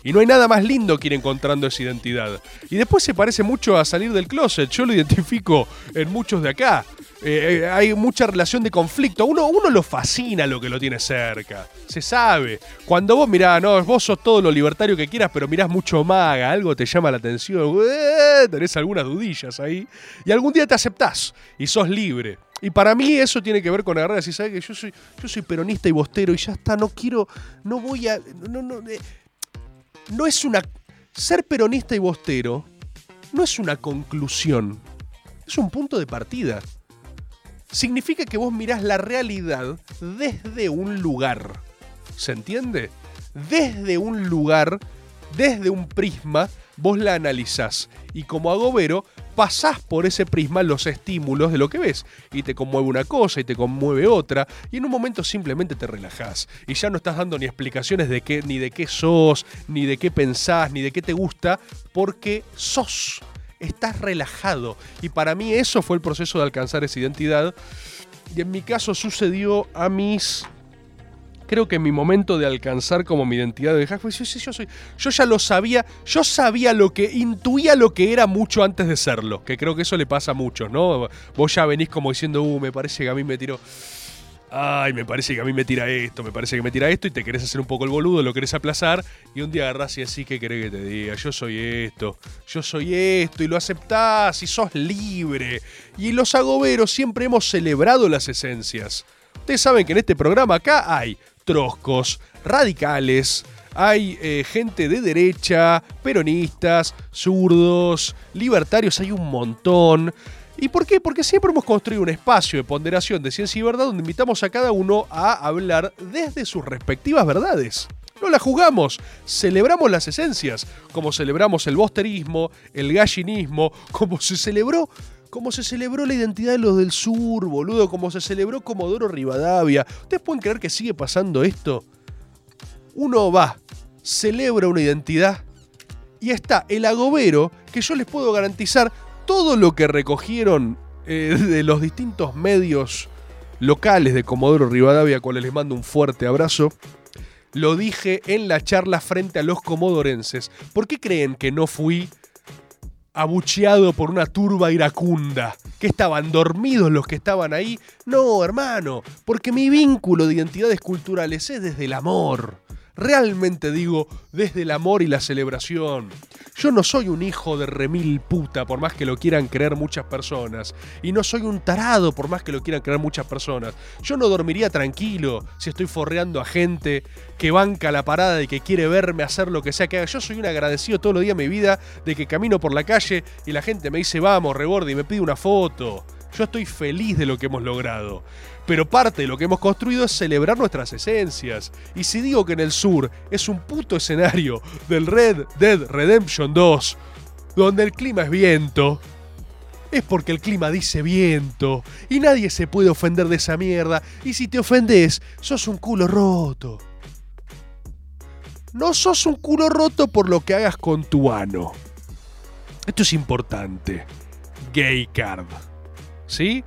Y no hay nada más lindo que ir encontrando esa identidad. Y después se parece mucho a salir del closet. Yo lo identifico en muchos de acá. Eh, eh, hay mucha relación de conflicto. Uno, uno lo fascina lo que lo tiene cerca. Se sabe. Cuando vos mirás, no, vos sos todo lo libertario que quieras, pero mirás mucho maga, algo te llama la atención, eh, tenés algunas dudillas ahí. Y algún día te aceptás y sos libre. Y para mí eso tiene que ver con agarrar así, ¿sabes? Que yo soy, yo soy peronista y bostero y ya está, no quiero, no voy a. No, no, no es una. Ser peronista y bostero no es una conclusión, es un punto de partida significa que vos mirás la realidad desde un lugar. ¿Se entiende? Desde un lugar, desde un prisma, vos la analizás. Y como agobero, pasás por ese prisma los estímulos de lo que ves. Y te conmueve una cosa y te conmueve otra. Y en un momento simplemente te relajás. Y ya no estás dando ni explicaciones de qué, ni de qué sos, ni de qué pensás, ni de qué te gusta, porque sos estás relajado. Y para mí eso fue el proceso de alcanzar esa identidad. Y en mi caso sucedió a mis... Creo que en mi momento de alcanzar como mi identidad de hack, yo, yo, soy, yo ya lo sabía, yo sabía lo que, intuía lo que era mucho antes de serlo, que creo que eso le pasa a muchos, ¿no? Vos ya venís como diciendo, uh, me parece que a mí me tiró ay, me parece que a mí me tira esto, me parece que me tira esto, y te querés hacer un poco el boludo, lo querés aplazar, y un día agarrás y así, ¿qué querés que te diga? Yo soy esto, yo soy esto, y lo aceptás, y sos libre. Y los agoberos siempre hemos celebrado las esencias. Ustedes saben que en este programa acá hay troscos, radicales, hay eh, gente de derecha, peronistas, zurdos, libertarios, hay un montón. ¿Y por qué? Porque siempre hemos construido un espacio de ponderación de ciencia y verdad donde invitamos a cada uno a hablar desde sus respectivas verdades. No la jugamos, celebramos las esencias, como celebramos el bosterismo, el gallinismo, como se celebró como se celebró la identidad de los del sur, boludo, como se celebró Comodoro Rivadavia. ¿Ustedes pueden creer que sigue pasando esto? Uno va, celebra una identidad y está el agobero que yo les puedo garantizar todo lo que recogieron eh, de los distintos medios locales de Comodoro Rivadavia, a cuales les mando un fuerte abrazo. Lo dije en la charla frente a los comodorenses. ¿Por qué creen que no fui abucheado por una turba iracunda? ¿Que estaban dormidos los que estaban ahí? No, hermano, porque mi vínculo de identidades culturales es desde el amor. Realmente digo, desde el amor y la celebración. Yo no soy un hijo de remil puta, por más que lo quieran creer muchas personas. Y no soy un tarado, por más que lo quieran creer muchas personas. Yo no dormiría tranquilo si estoy forreando a gente que banca la parada y que quiere verme hacer lo que sea que haga. Yo soy un agradecido todos los días de mi vida de que camino por la calle y la gente me dice, vamos, reborde, y me pide una foto. Yo estoy feliz de lo que hemos logrado. Pero parte de lo que hemos construido es celebrar nuestras esencias. Y si digo que en el sur es un puto escenario del Red Dead Redemption 2, donde el clima es viento, es porque el clima dice viento. Y nadie se puede ofender de esa mierda. Y si te ofendes, sos un culo roto. No sos un culo roto por lo que hagas con tu ano. Esto es importante. Gay card. ¿Sí?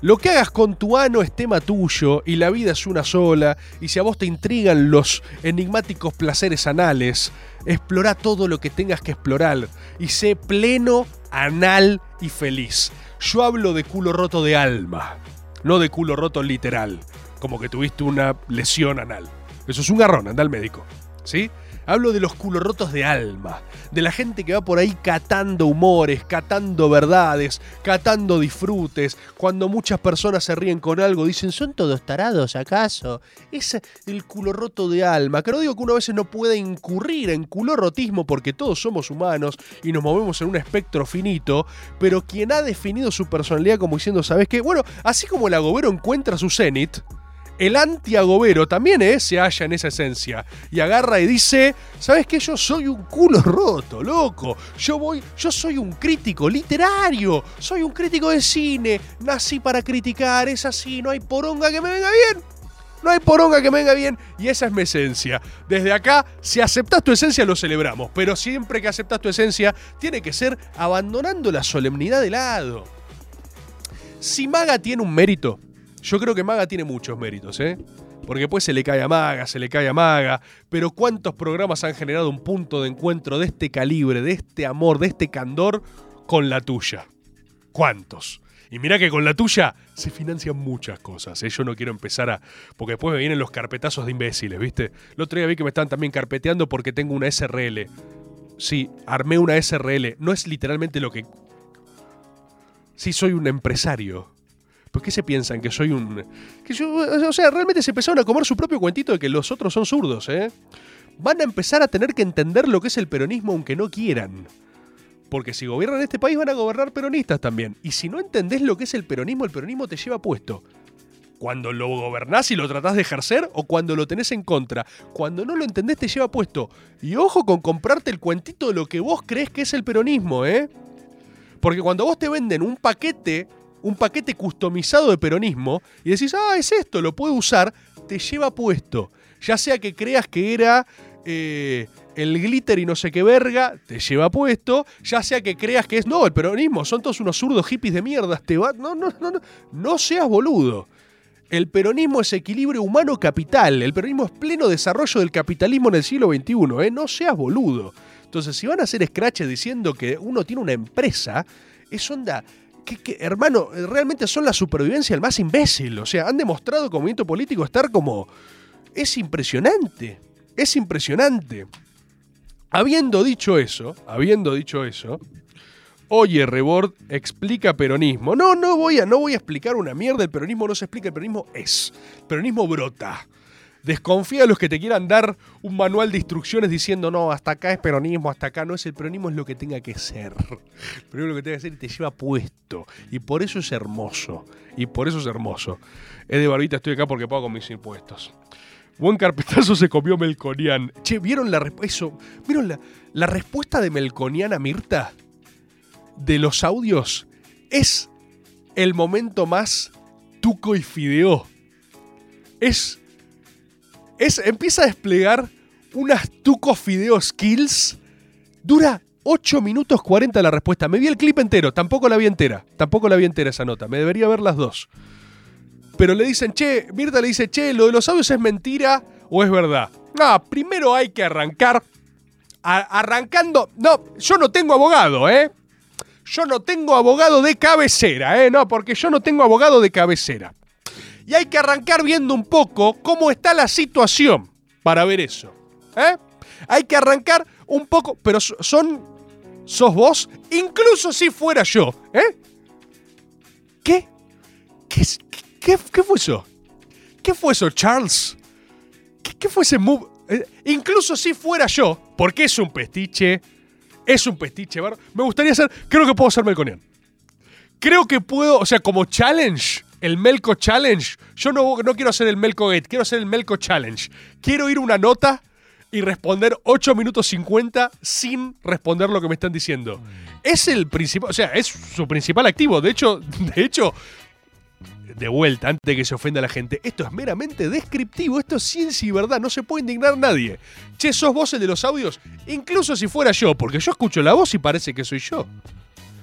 Lo que hagas con tu ano es tema tuyo y la vida es una sola, y si a vos te intrigan los enigmáticos placeres anales, explora todo lo que tengas que explorar y sé pleno, anal y feliz. Yo hablo de culo roto de alma, no de culo roto literal, como que tuviste una lesión anal. Eso es un garrón, anda al médico. ¿Sí? Hablo de los culos rotos de alma, de la gente que va por ahí catando humores, catando verdades, catando disfrutes. Cuando muchas personas se ríen con algo, dicen, ¿son todos tarados acaso? Es el culo roto de alma. Que no digo que uno a veces no pueda incurrir en culorrotismo porque todos somos humanos y nos movemos en un espectro finito, pero quien ha definido su personalidad como diciendo, ¿sabes qué? Bueno, así como el agobero encuentra su cenit, el antiagobero también eh, se halla en esa esencia y agarra y dice, ¿sabes qué? Yo soy un culo roto, loco. Yo voy, yo soy un crítico literario, soy un crítico de cine, nací para criticar, es así, no hay poronga que me venga bien. No hay poronga que me venga bien y esa es mi esencia. Desde acá, si aceptas tu esencia, lo celebramos. Pero siempre que aceptas tu esencia, tiene que ser abandonando la solemnidad de lado. Si Maga tiene un mérito, yo creo que Maga tiene muchos méritos, ¿eh? Porque después se le cae a Maga, se le cae a Maga. Pero ¿cuántos programas han generado un punto de encuentro de este calibre, de este amor, de este candor con la tuya? ¿Cuántos? Y mira que con la tuya se financian muchas cosas. ¿eh? Yo no quiero empezar a. Porque después me vienen los carpetazos de imbéciles, ¿viste? El otro día vi que me están también carpeteando porque tengo una SRL. Sí, armé una SRL. No es literalmente lo que. Sí, soy un empresario. ¿Por qué se piensan que soy un.? O sea, realmente se empezaron a comer su propio cuentito de que los otros son zurdos, ¿eh? Van a empezar a tener que entender lo que es el peronismo aunque no quieran. Porque si gobiernan este país van a gobernar peronistas también. Y si no entendés lo que es el peronismo, el peronismo te lleva puesto. Cuando lo gobernás y lo tratás de ejercer o cuando lo tenés en contra. Cuando no lo entendés te lleva puesto. Y ojo con comprarte el cuentito de lo que vos crees que es el peronismo, ¿eh? Porque cuando vos te venden un paquete un paquete customizado de peronismo y decís, ah, es esto, lo puedo usar, te lleva puesto. Ya sea que creas que era eh, el glitter y no sé qué verga, te lleva puesto. Ya sea que creas que es, no, el peronismo, son todos unos zurdos hippies de mierda, te va. No, no, no, no, no seas boludo. El peronismo es equilibrio humano-capital. El peronismo es pleno desarrollo del capitalismo en el siglo XXI. ¿eh? No seas boludo. Entonces, si van a hacer scratches diciendo que uno tiene una empresa, es onda hermano, realmente son la supervivencia el más imbécil. O sea, han demostrado como movimiento político estar como. Es impresionante. Es impresionante. Habiendo dicho eso, habiendo dicho eso, oye, Rebord explica peronismo. No, no voy a, no voy a explicar una mierda. El peronismo no se explica, el peronismo es. El peronismo brota Desconfía de los que te quieran dar un manual de instrucciones diciendo, no, hasta acá es peronismo, hasta acá no es el peronismo, es lo que tenga que ser. Pero es lo que tenga que ser y te lleva puesto. Y por eso es hermoso. Y por eso es hermoso. Es de barbita, estoy acá porque pago mis impuestos. Buen carpetazo se comió Melconian. Che, ¿vieron la, eso? ¿Vieron la, la respuesta de Melconian a Mirta? De los audios. Es el momento más tuco y fideo. Es. Es. Empieza a desplegar unas tuco fideo skills. Dura 8 minutos 40 la respuesta. Me vi el clip entero, tampoco la vi entera. Tampoco la vi entera esa nota. Me debería ver las dos. Pero le dicen, che, Mirta le dice, che, lo de los audios es mentira o es verdad. No, primero hay que arrancar. Arrancando. No, yo no tengo abogado, ¿eh? Yo no tengo abogado de cabecera, ¿eh? No, porque yo no tengo abogado de cabecera. Y hay que arrancar viendo un poco cómo está la situación para ver eso. ¿eh? Hay que arrancar un poco, pero so- son. ¿Sos vos? Incluso si fuera yo, ¿eh? ¿Qué? ¿Qué, qué, qué fue eso? ¿Qué fue eso, Charles? ¿Qué, fue ese move? Eh, incluso si fuera yo, porque es un pestiche, es un pestiche, ¿verdad? Me gustaría hacer, creo que puedo ser Melconian. Creo que puedo, o sea, como challenge, el Melco Challenge, yo no, no quiero hacer el Melco Gate, quiero hacer el Melco Challenge. Quiero ir a una nota y responder 8 minutos 50 sin responder lo que me están diciendo. Es el principal, o sea, es su principal activo. De hecho, de hecho, de vuelta, antes de que se ofenda la gente, esto es meramente descriptivo, esto es ciencia y verdad, no se puede indignar nadie. Che, sos vos el de los audios, incluso si fuera yo, porque yo escucho la voz y parece que soy yo.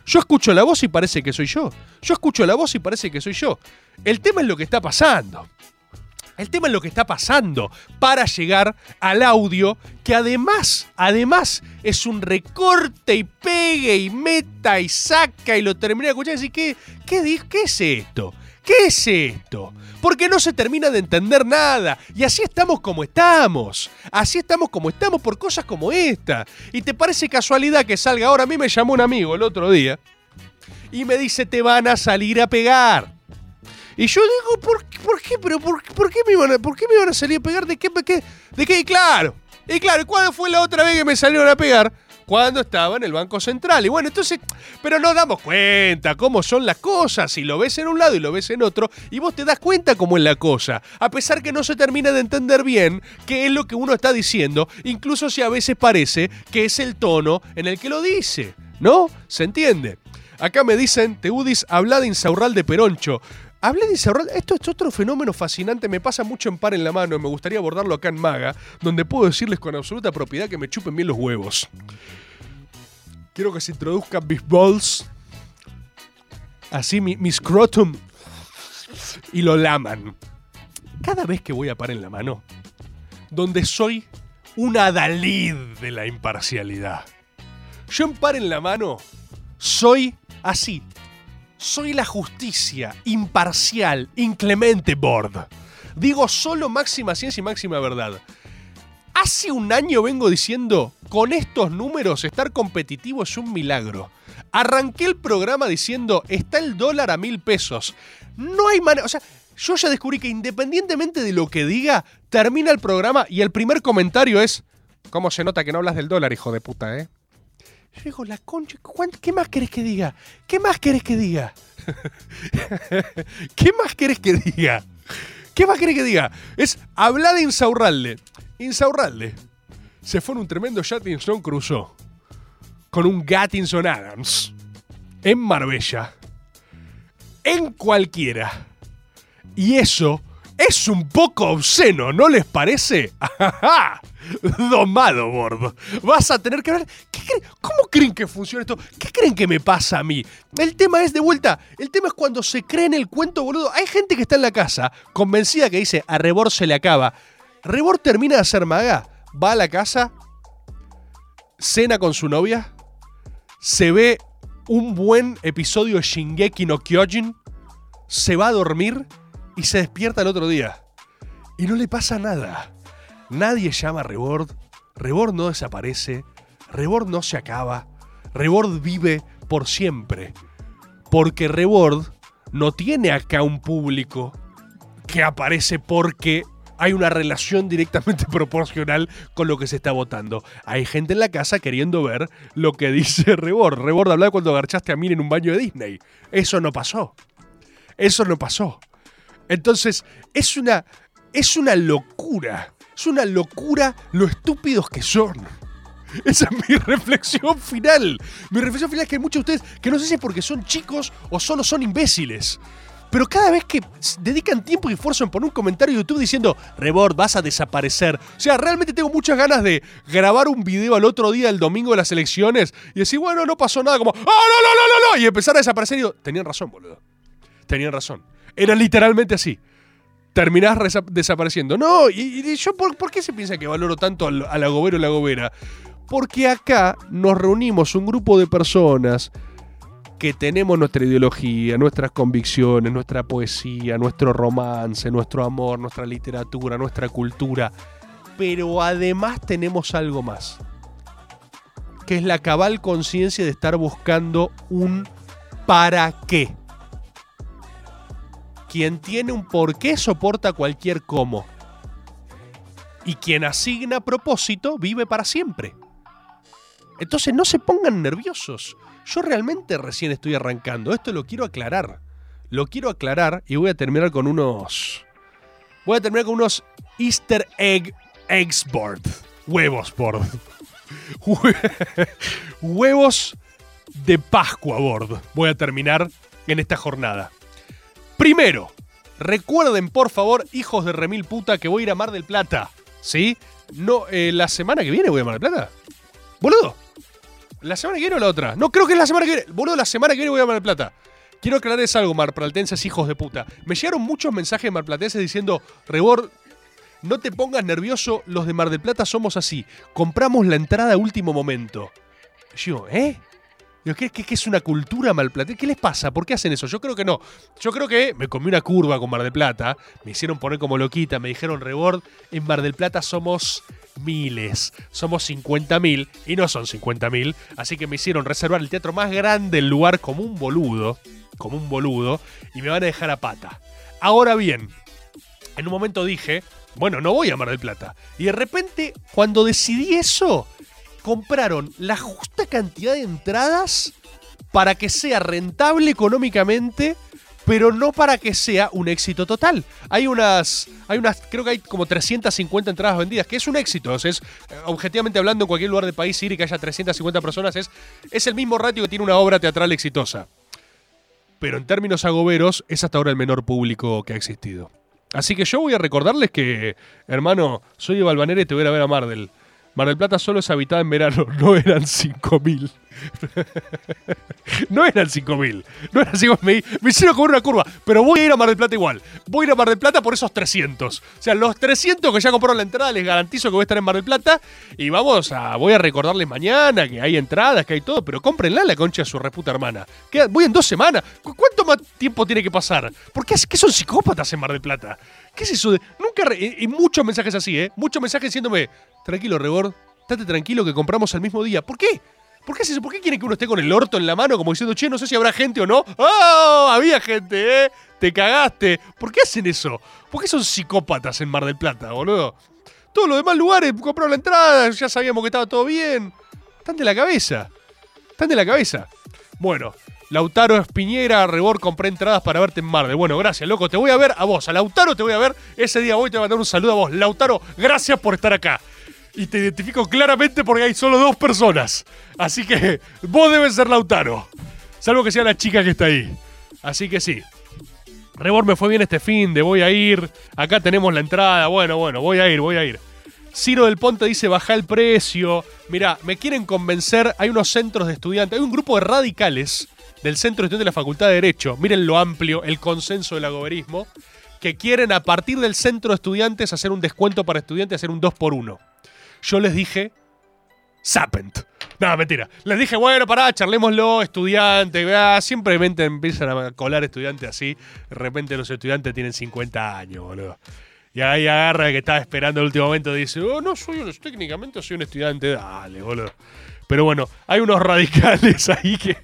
Yo escucho la voz y parece que soy yo. Yo escucho la voz y parece que soy yo. El tema es lo que está pasando. El tema es lo que está pasando para llegar al audio que además, además es un recorte y pegue y meta y saca y lo termina de escuchar y decir, ¿qué, qué, es esto? ¿Qué es esto? Porque no se termina de entender nada. Y así estamos como estamos. Así estamos como estamos por cosas como esta. ¿Y te parece casualidad que salga ahora? A mí me llamó un amigo el otro día y me dice, te van a salir a pegar. Y yo digo, ¿por, qué- por qué? ¿Pero por, qué me iban a, qué me iban a salir a pegar? ¿De qué? ¿De qué? ¿De qué? Y claro. Y claro, ¿y cuándo fue la otra vez que me salieron a pegar? Cuando estaba en el Banco Central. Y bueno, entonces, pero nos damos cuenta cómo son las cosas. Y lo ves en un lado y lo ves en otro. Y vos te das cuenta cómo es la cosa. A pesar que no se termina de entender bien qué es lo que uno está diciendo. Incluso si a veces parece que es el tono en el que lo dice. ¿No? ¿Se entiende? Acá me dicen, Teudis, habla de Insaurral de Peroncho. Hablé de Insaurral, esto es otro fenómeno fascinante, me pasa mucho en par en la mano y me gustaría abordarlo acá en Maga, donde puedo decirles con absoluta propiedad que me chupen bien los huevos. Quiero que se introduzcan mis balls, así mi, mi scrotum, y lo laman. Cada vez que voy a par en la mano, donde soy un adalid de la imparcialidad. Yo en par en la mano soy así. Soy la justicia, imparcial, inclemente board. Digo solo máxima ciencia y máxima verdad. Hace un año vengo diciendo, con estos números estar competitivo es un milagro. Arranqué el programa diciendo, está el dólar a mil pesos. No hay manera, o sea, yo ya descubrí que independientemente de lo que diga, termina el programa y el primer comentario es, ¿cómo se nota que no hablas del dólar, hijo de puta, eh? Yo digo, la concha, ¿cuán- ¿qué más querés que diga? ¿Qué más querés que diga? ¿Qué más querés que diga? ¿Qué más querés que diga? Es hablar de Insaurralde. Insaurralde se fue en un tremendo Jatinson Crusoe con un Gattinson Adams en Marbella, en cualquiera. Y eso es un poco obsceno, ¿no les parece? ¡Ajá! Domado, Bordo. Vas a tener que ver. ¿qué creen- ¿Cómo creen que funciona esto? ¿Qué creen que me pasa a mí? El tema es de vuelta. El tema es cuando se cree en el cuento, boludo. Hay gente que está en la casa convencida que dice a Rebor se le acaba. Rebor termina de hacer maga, va a la casa, cena con su novia, se ve un buen episodio Shingeki no Kyojin, se va a dormir y se despierta el otro día. Y no le pasa nada. Nadie llama a Rebord. Rebord no desaparece. Rebord no se acaba. Rebord vive por siempre. Porque Rebord no tiene acá un público que aparece porque hay una relación directamente proporcional con lo que se está votando. Hay gente en la casa queriendo ver lo que dice Rebord. Rebord hablaba cuando agarchaste a Min en un baño de Disney. Eso no pasó. Eso no pasó. Entonces, es una, es una locura. Es una locura lo estúpidos que son. Esa es mi reflexión final. Mi reflexión final es que hay muchos de ustedes que no sé si es porque son chicos o solo son imbéciles. Pero cada vez que dedican tiempo y esfuerzo en poner un comentario en YouTube diciendo, Rebord, vas a desaparecer. O sea, realmente tengo muchas ganas de grabar un video al otro día, el domingo de las elecciones, y decir, bueno, no pasó nada, como, ¡ah, no, no, no, no, no! Y empezar a desaparecer y digo, tenían razón, boludo. Tenían razón. Era literalmente así. Terminás desapareciendo. No, y, y yo, ¿por, por qué se piensa que valoro tanto al, al agobero o la agobera? Porque acá nos reunimos un grupo de personas que tenemos nuestra ideología, nuestras convicciones, nuestra poesía, nuestro romance, nuestro amor, nuestra literatura, nuestra cultura. Pero además tenemos algo más. Que es la cabal conciencia de estar buscando un para qué. Quien tiene un por qué soporta cualquier cómo. Y quien asigna propósito vive para siempre. Entonces no se pongan nerviosos. Yo realmente recién estoy arrancando. Esto lo quiero aclarar. Lo quiero aclarar y voy a terminar con unos. Voy a terminar con unos Easter Egg Eggs Board. Huevos board. Hue- Huevos de Pascua board. Voy a terminar en esta jornada. Primero, recuerden por favor, hijos de remil puta, que voy a ir a Mar del Plata. ¿Sí? No, eh, la semana que viene voy a Mar del Plata. Boludo. ¿La semana que viene o la otra? No, creo que es la semana que viene. Boludo, la semana que viene voy a Mar del Plata. Quiero aclararles algo, marplatenses hijos de puta. Me llegaron muchos mensajes de marplatenses diciendo, Rebor, no te pongas nervioso, los de Mar del Plata somos así. Compramos la entrada a último momento. Yo, ¿eh? ¿Qué, qué- qué es una cultura malplatense? ¿Qué les pasa? ¿Por qué hacen eso? Yo creo que no. Yo creo que me comí una curva con Mar del Plata, me hicieron poner como loquita, me dijeron, Rebord, en Mar del Plata somos miles, somos 50.000 y no son 50.000, así que me hicieron reservar el teatro más grande del lugar como un boludo, como un boludo, y me van a dejar a pata. Ahora bien, en un momento dije, bueno, no voy a Mar del Plata. Y de repente, cuando decidí eso, compraron la justa cantidad de entradas para que sea rentable económicamente, pero no para que sea un éxito total. Hay unas, hay unas, creo que hay como 350 entradas vendidas, que es un éxito. Es, eh, objetivamente hablando, en cualquier lugar del país ir y que haya 350 personas es, es el mismo ratio que tiene una obra teatral exitosa. Pero en términos agoberos, es hasta ahora el menor público que ha existido. Así que yo voy a recordarles que, hermano, soy de Balvanera y te voy a ir a ver a Mar del. Mar del Plata solo es habitada en verano, no eran 5.000. no eran 5.000. No eran 5.000. Me, hicieron comer una curva, pero voy a ir a Mar del Plata igual. Voy a ir a Mar del Plata por esos 300. O sea, los 300 que ya compraron la entrada, les garantizo que voy a estar en Mar del Plata. Y vamos a. Voy a recordarles mañana que hay entradas, que hay todo, pero cómprenla la concha de su reputa hermana. Voy en dos semanas. ¿Cu- ¿Cuánto más tiempo tiene que pasar? ¿Por qué, qué son psicópatas en Mar del Plata? ¿Qué es eso de.? Nunca. y, y muchos mensajes así, ¿eh? Muchos mensajes diciéndome. Tranquilo, Rebord. Estate tranquilo que compramos el mismo día. ¿Por qué? ¿Por qué es? ¿Por qué quieren que uno esté con el orto en la mano como diciendo, che, no sé si habrá gente o no? ¡Oh! Había gente, ¿eh? Te cagaste. ¿Por qué hacen eso? ¿Por qué son psicópatas en Mar del Plata, boludo? Todos los demás lugares compraron la entrada, ya sabíamos que estaba todo bien. Están de la cabeza. Están de la cabeza. Bueno, Lautaro Espiñera, Rebor, compré entradas para verte en Mar del. Bueno, gracias, loco. Te voy a ver a vos. A Lautaro te voy a ver. Ese día voy te voy a mandar un saludo a vos. Lautaro, gracias por estar acá. Y te identifico claramente porque hay solo dos personas. Así que vos debes ser Lautaro. Salvo que sea la chica que está ahí. Así que sí. Rebor me fue bien este fin de voy a ir. Acá tenemos la entrada. Bueno, bueno, voy a ir, voy a ir. Ciro del Ponte dice baja el precio. Mirá, me quieren convencer. Hay unos centros de estudiantes. Hay un grupo de radicales del Centro de Estudiantes de la Facultad de Derecho. Miren lo amplio, el consenso del agoberismo. Que quieren a partir del centro de estudiantes hacer un descuento para estudiantes, hacer un 2 por 1 Yo les dije. Sapent. No, mentira. Les dije, bueno, pará, charlémoslo, estudiante. ah, simplemente empiezan a colar estudiantes así. De repente los estudiantes tienen 50 años, boludo. Y ahí agarra que estaba esperando el último momento y dice, oh, no soy un, técnicamente soy un estudiante. Dale, boludo. Pero bueno, hay unos radicales ahí que.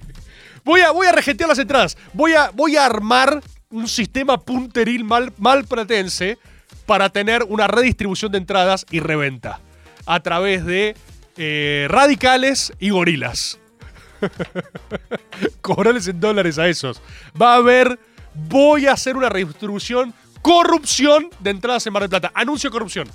Voy a, voy a regentear las entradas. Voy a, voy a armar un sistema punteril mal, malpratense para tener una redistribución de entradas y reventa a través de eh, radicales y gorilas. Cobrarles en dólares a esos. Va a haber, voy a hacer una redistribución, corrupción de entradas en Mar del Plata. Anuncio corrupción.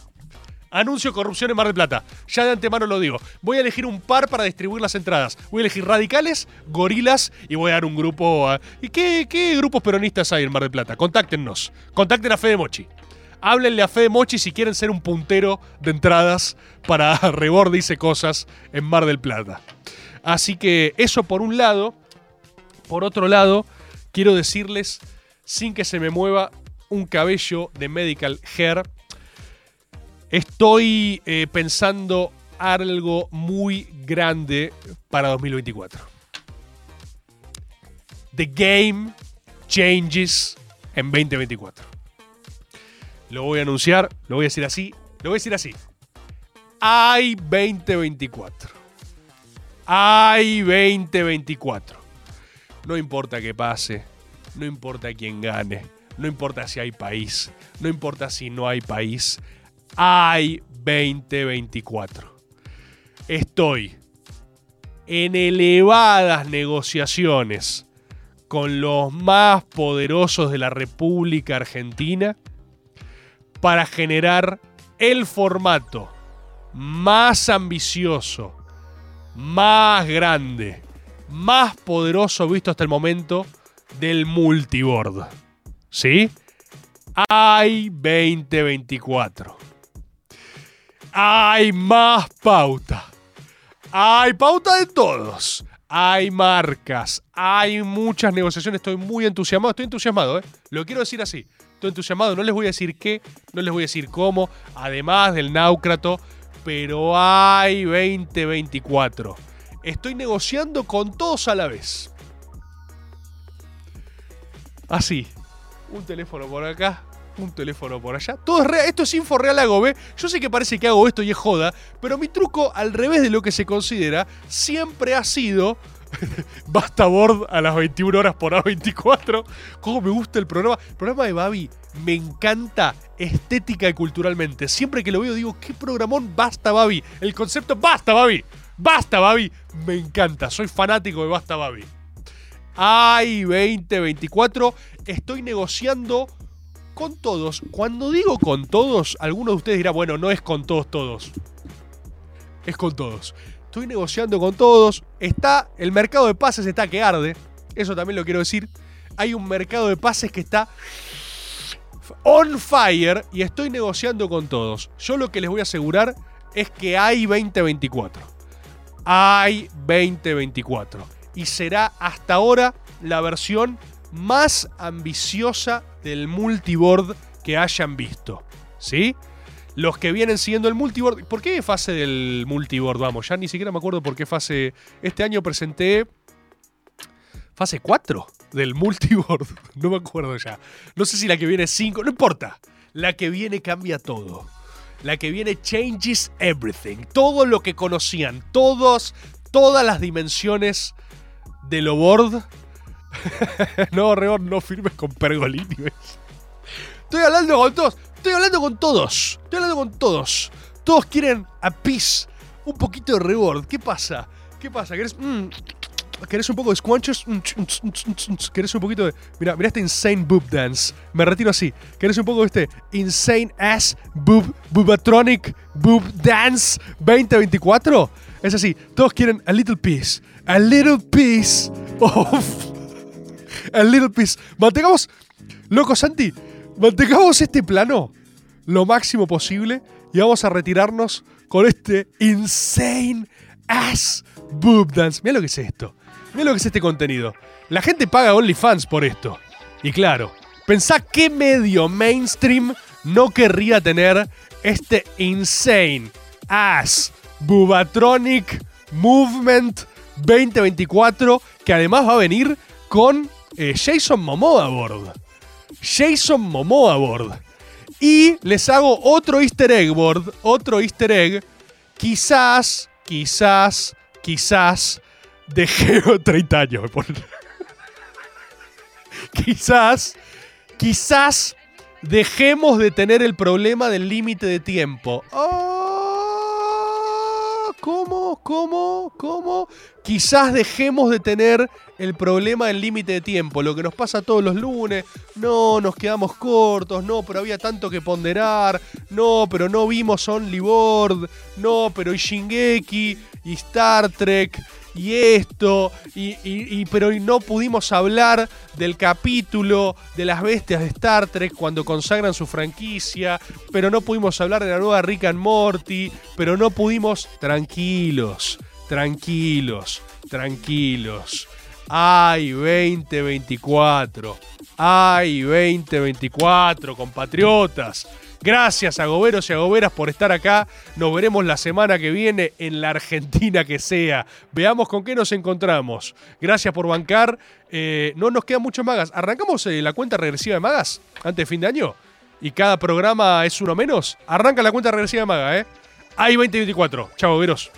Anuncio corrupción en Mar del Plata. Ya de antemano lo digo. Voy a elegir un par para distribuir las entradas. Voy a elegir radicales, gorilas y voy a dar un grupo. a- ¿Y qué, qué grupos peronistas hay en Mar del Plata? Contáctenos. Contacten a Fede Mochi. Háblenle a Fede Mochi si quieren ser un puntero de entradas para Rebord dice cosas en Mar del Plata. Así que eso por un lado. Por otro lado, quiero decirles, sin que se me mueva un cabello de Medical Hair, estoy eh, pensando algo muy grande para 2024. The Game Changes en 2024. Lo voy a anunciar, lo voy a decir así, lo voy a decir así. Hay 2024. Hay 2024. No importa qué pase, no importa quién gane, no importa si hay país, no importa si no hay país, hay 2024. Estoy en elevadas negociaciones con los más poderosos de la República Argentina para generar el formato más ambicioso, más grande, más poderoso visto hasta el momento del multiboard. ¿Sí? Hay 2024. Hay más pauta. Hay pauta de todos. Hay marcas. Hay muchas negociaciones. Estoy muy entusiasmado. Estoy entusiasmado, ¿eh? Lo quiero decir así. Estoy entusiasmado. No les voy a decir qué. No les voy a decir cómo. Además del náucrato. Pero hay 2024. Estoy negociando con todos a la vez. Así. Un teléfono por acá, un teléfono por allá. Todo es real. Esto es info real hago, ¿ve? Yo sé que parece que hago esto y es joda, pero mi truco, al revés de lo que se considera, siempre ha sido. Basta board a las 21 horas por A24. ¿Cómo me gusta el programa? El programa de Babi me encanta estética y culturalmente. Siempre que lo veo digo, ¿qué programón Basta Babi? El concepto Basta Babi. Basta Babi. Me encanta. Soy fanático de Basta Babi. Hay 2024. Estoy negociando con todos. Cuando digo con todos, algunos de ustedes dirán, bueno, no es con todos, todos. Es con todos. Estoy negociando con todos. Está. El mercado de pases está que arde. Eso también lo quiero decir. Hay un mercado de pases que está on fire y estoy negociando con todos. Yo lo que les voy a asegurar es que hay 2024. Hay 2024. Y será hasta ahora la versión más ambiciosa del multiboard que hayan visto. ¿Sí? Los que vienen siguiendo el multiboard. ¿Por qué fase del multiboard? Vamos, ya ni siquiera me acuerdo por qué fase. Este año presenté. Fase 4 del multiboard. No me acuerdo ya. No sé si la que viene es 5. No importa. La que viene cambia todo. La que viene changes everything. Todo lo que conocían. Todos, todas las dimensiones de lo board. no, Reor, no firmes con Pergolini. Estoy hablando con todos. Estoy hablando con todos. Estoy hablando con todos. Todos quieren a peace. Un poquito de reward. ¿Qué pasa? ¿Qué pasa? ¿Querés, mm, ¿querés un poco de squanches? Mm. ¿Querés un poquito de. Mira, mira este insane boob dance. Me retiro así. ¿Querés un poco de este insane ass boob, boobatronic boob dance 2024? Es así. Todos quieren a little piece. A little piece of. A little piece. Mantengamos. Loco Santi, mantengamos este plano lo máximo posible y vamos a retirarnos con este insane ass boob dance. Mira lo que es esto. Mira lo que es este contenido. La gente paga OnlyFans por esto. Y claro, pensá qué medio mainstream no querría tener este insane ass boobatronic movement 2024 que además va a venir con eh, Jason Momoa a bordo. Jason Momoa a bordo. Y les hago otro easter egg board, otro easter egg. Quizás, quizás, quizás de Geo 30 años. quizás, quizás dejemos de tener el problema del límite de tiempo. Ah, ¿Cómo? ¿Cómo? ¿Cómo? Quizás dejemos de tener el problema del límite de tiempo. Lo que nos pasa todos los lunes. No, nos quedamos cortos. No, pero había tanto que ponderar. No, pero no vimos Only Board. No, pero y Shingeki. Y Star Trek. Y esto. Y, y- y- pero no pudimos hablar del capítulo de las bestias de Star Trek cuando consagran su franquicia. Pero no pudimos hablar de la nueva Rick and Morty. Pero no pudimos. Tranquilos. Tranquilos. Tranquilos. Ay, 2024. Ay, 2024, compatriotas. Gracias a Goberos y a Goberas por estar acá. Nos veremos la semana que viene en la Argentina que sea. Veamos con qué nos encontramos. Gracias por bancar. Eh, no nos quedan muchos magas. ¿Arrancamos eh, la cuenta regresiva de magas antes de fin de año? ¿Y cada programa es uno menos? Arranca la cuenta regresiva de maga, ¿eh? Hay 2024. Chao, Goberos.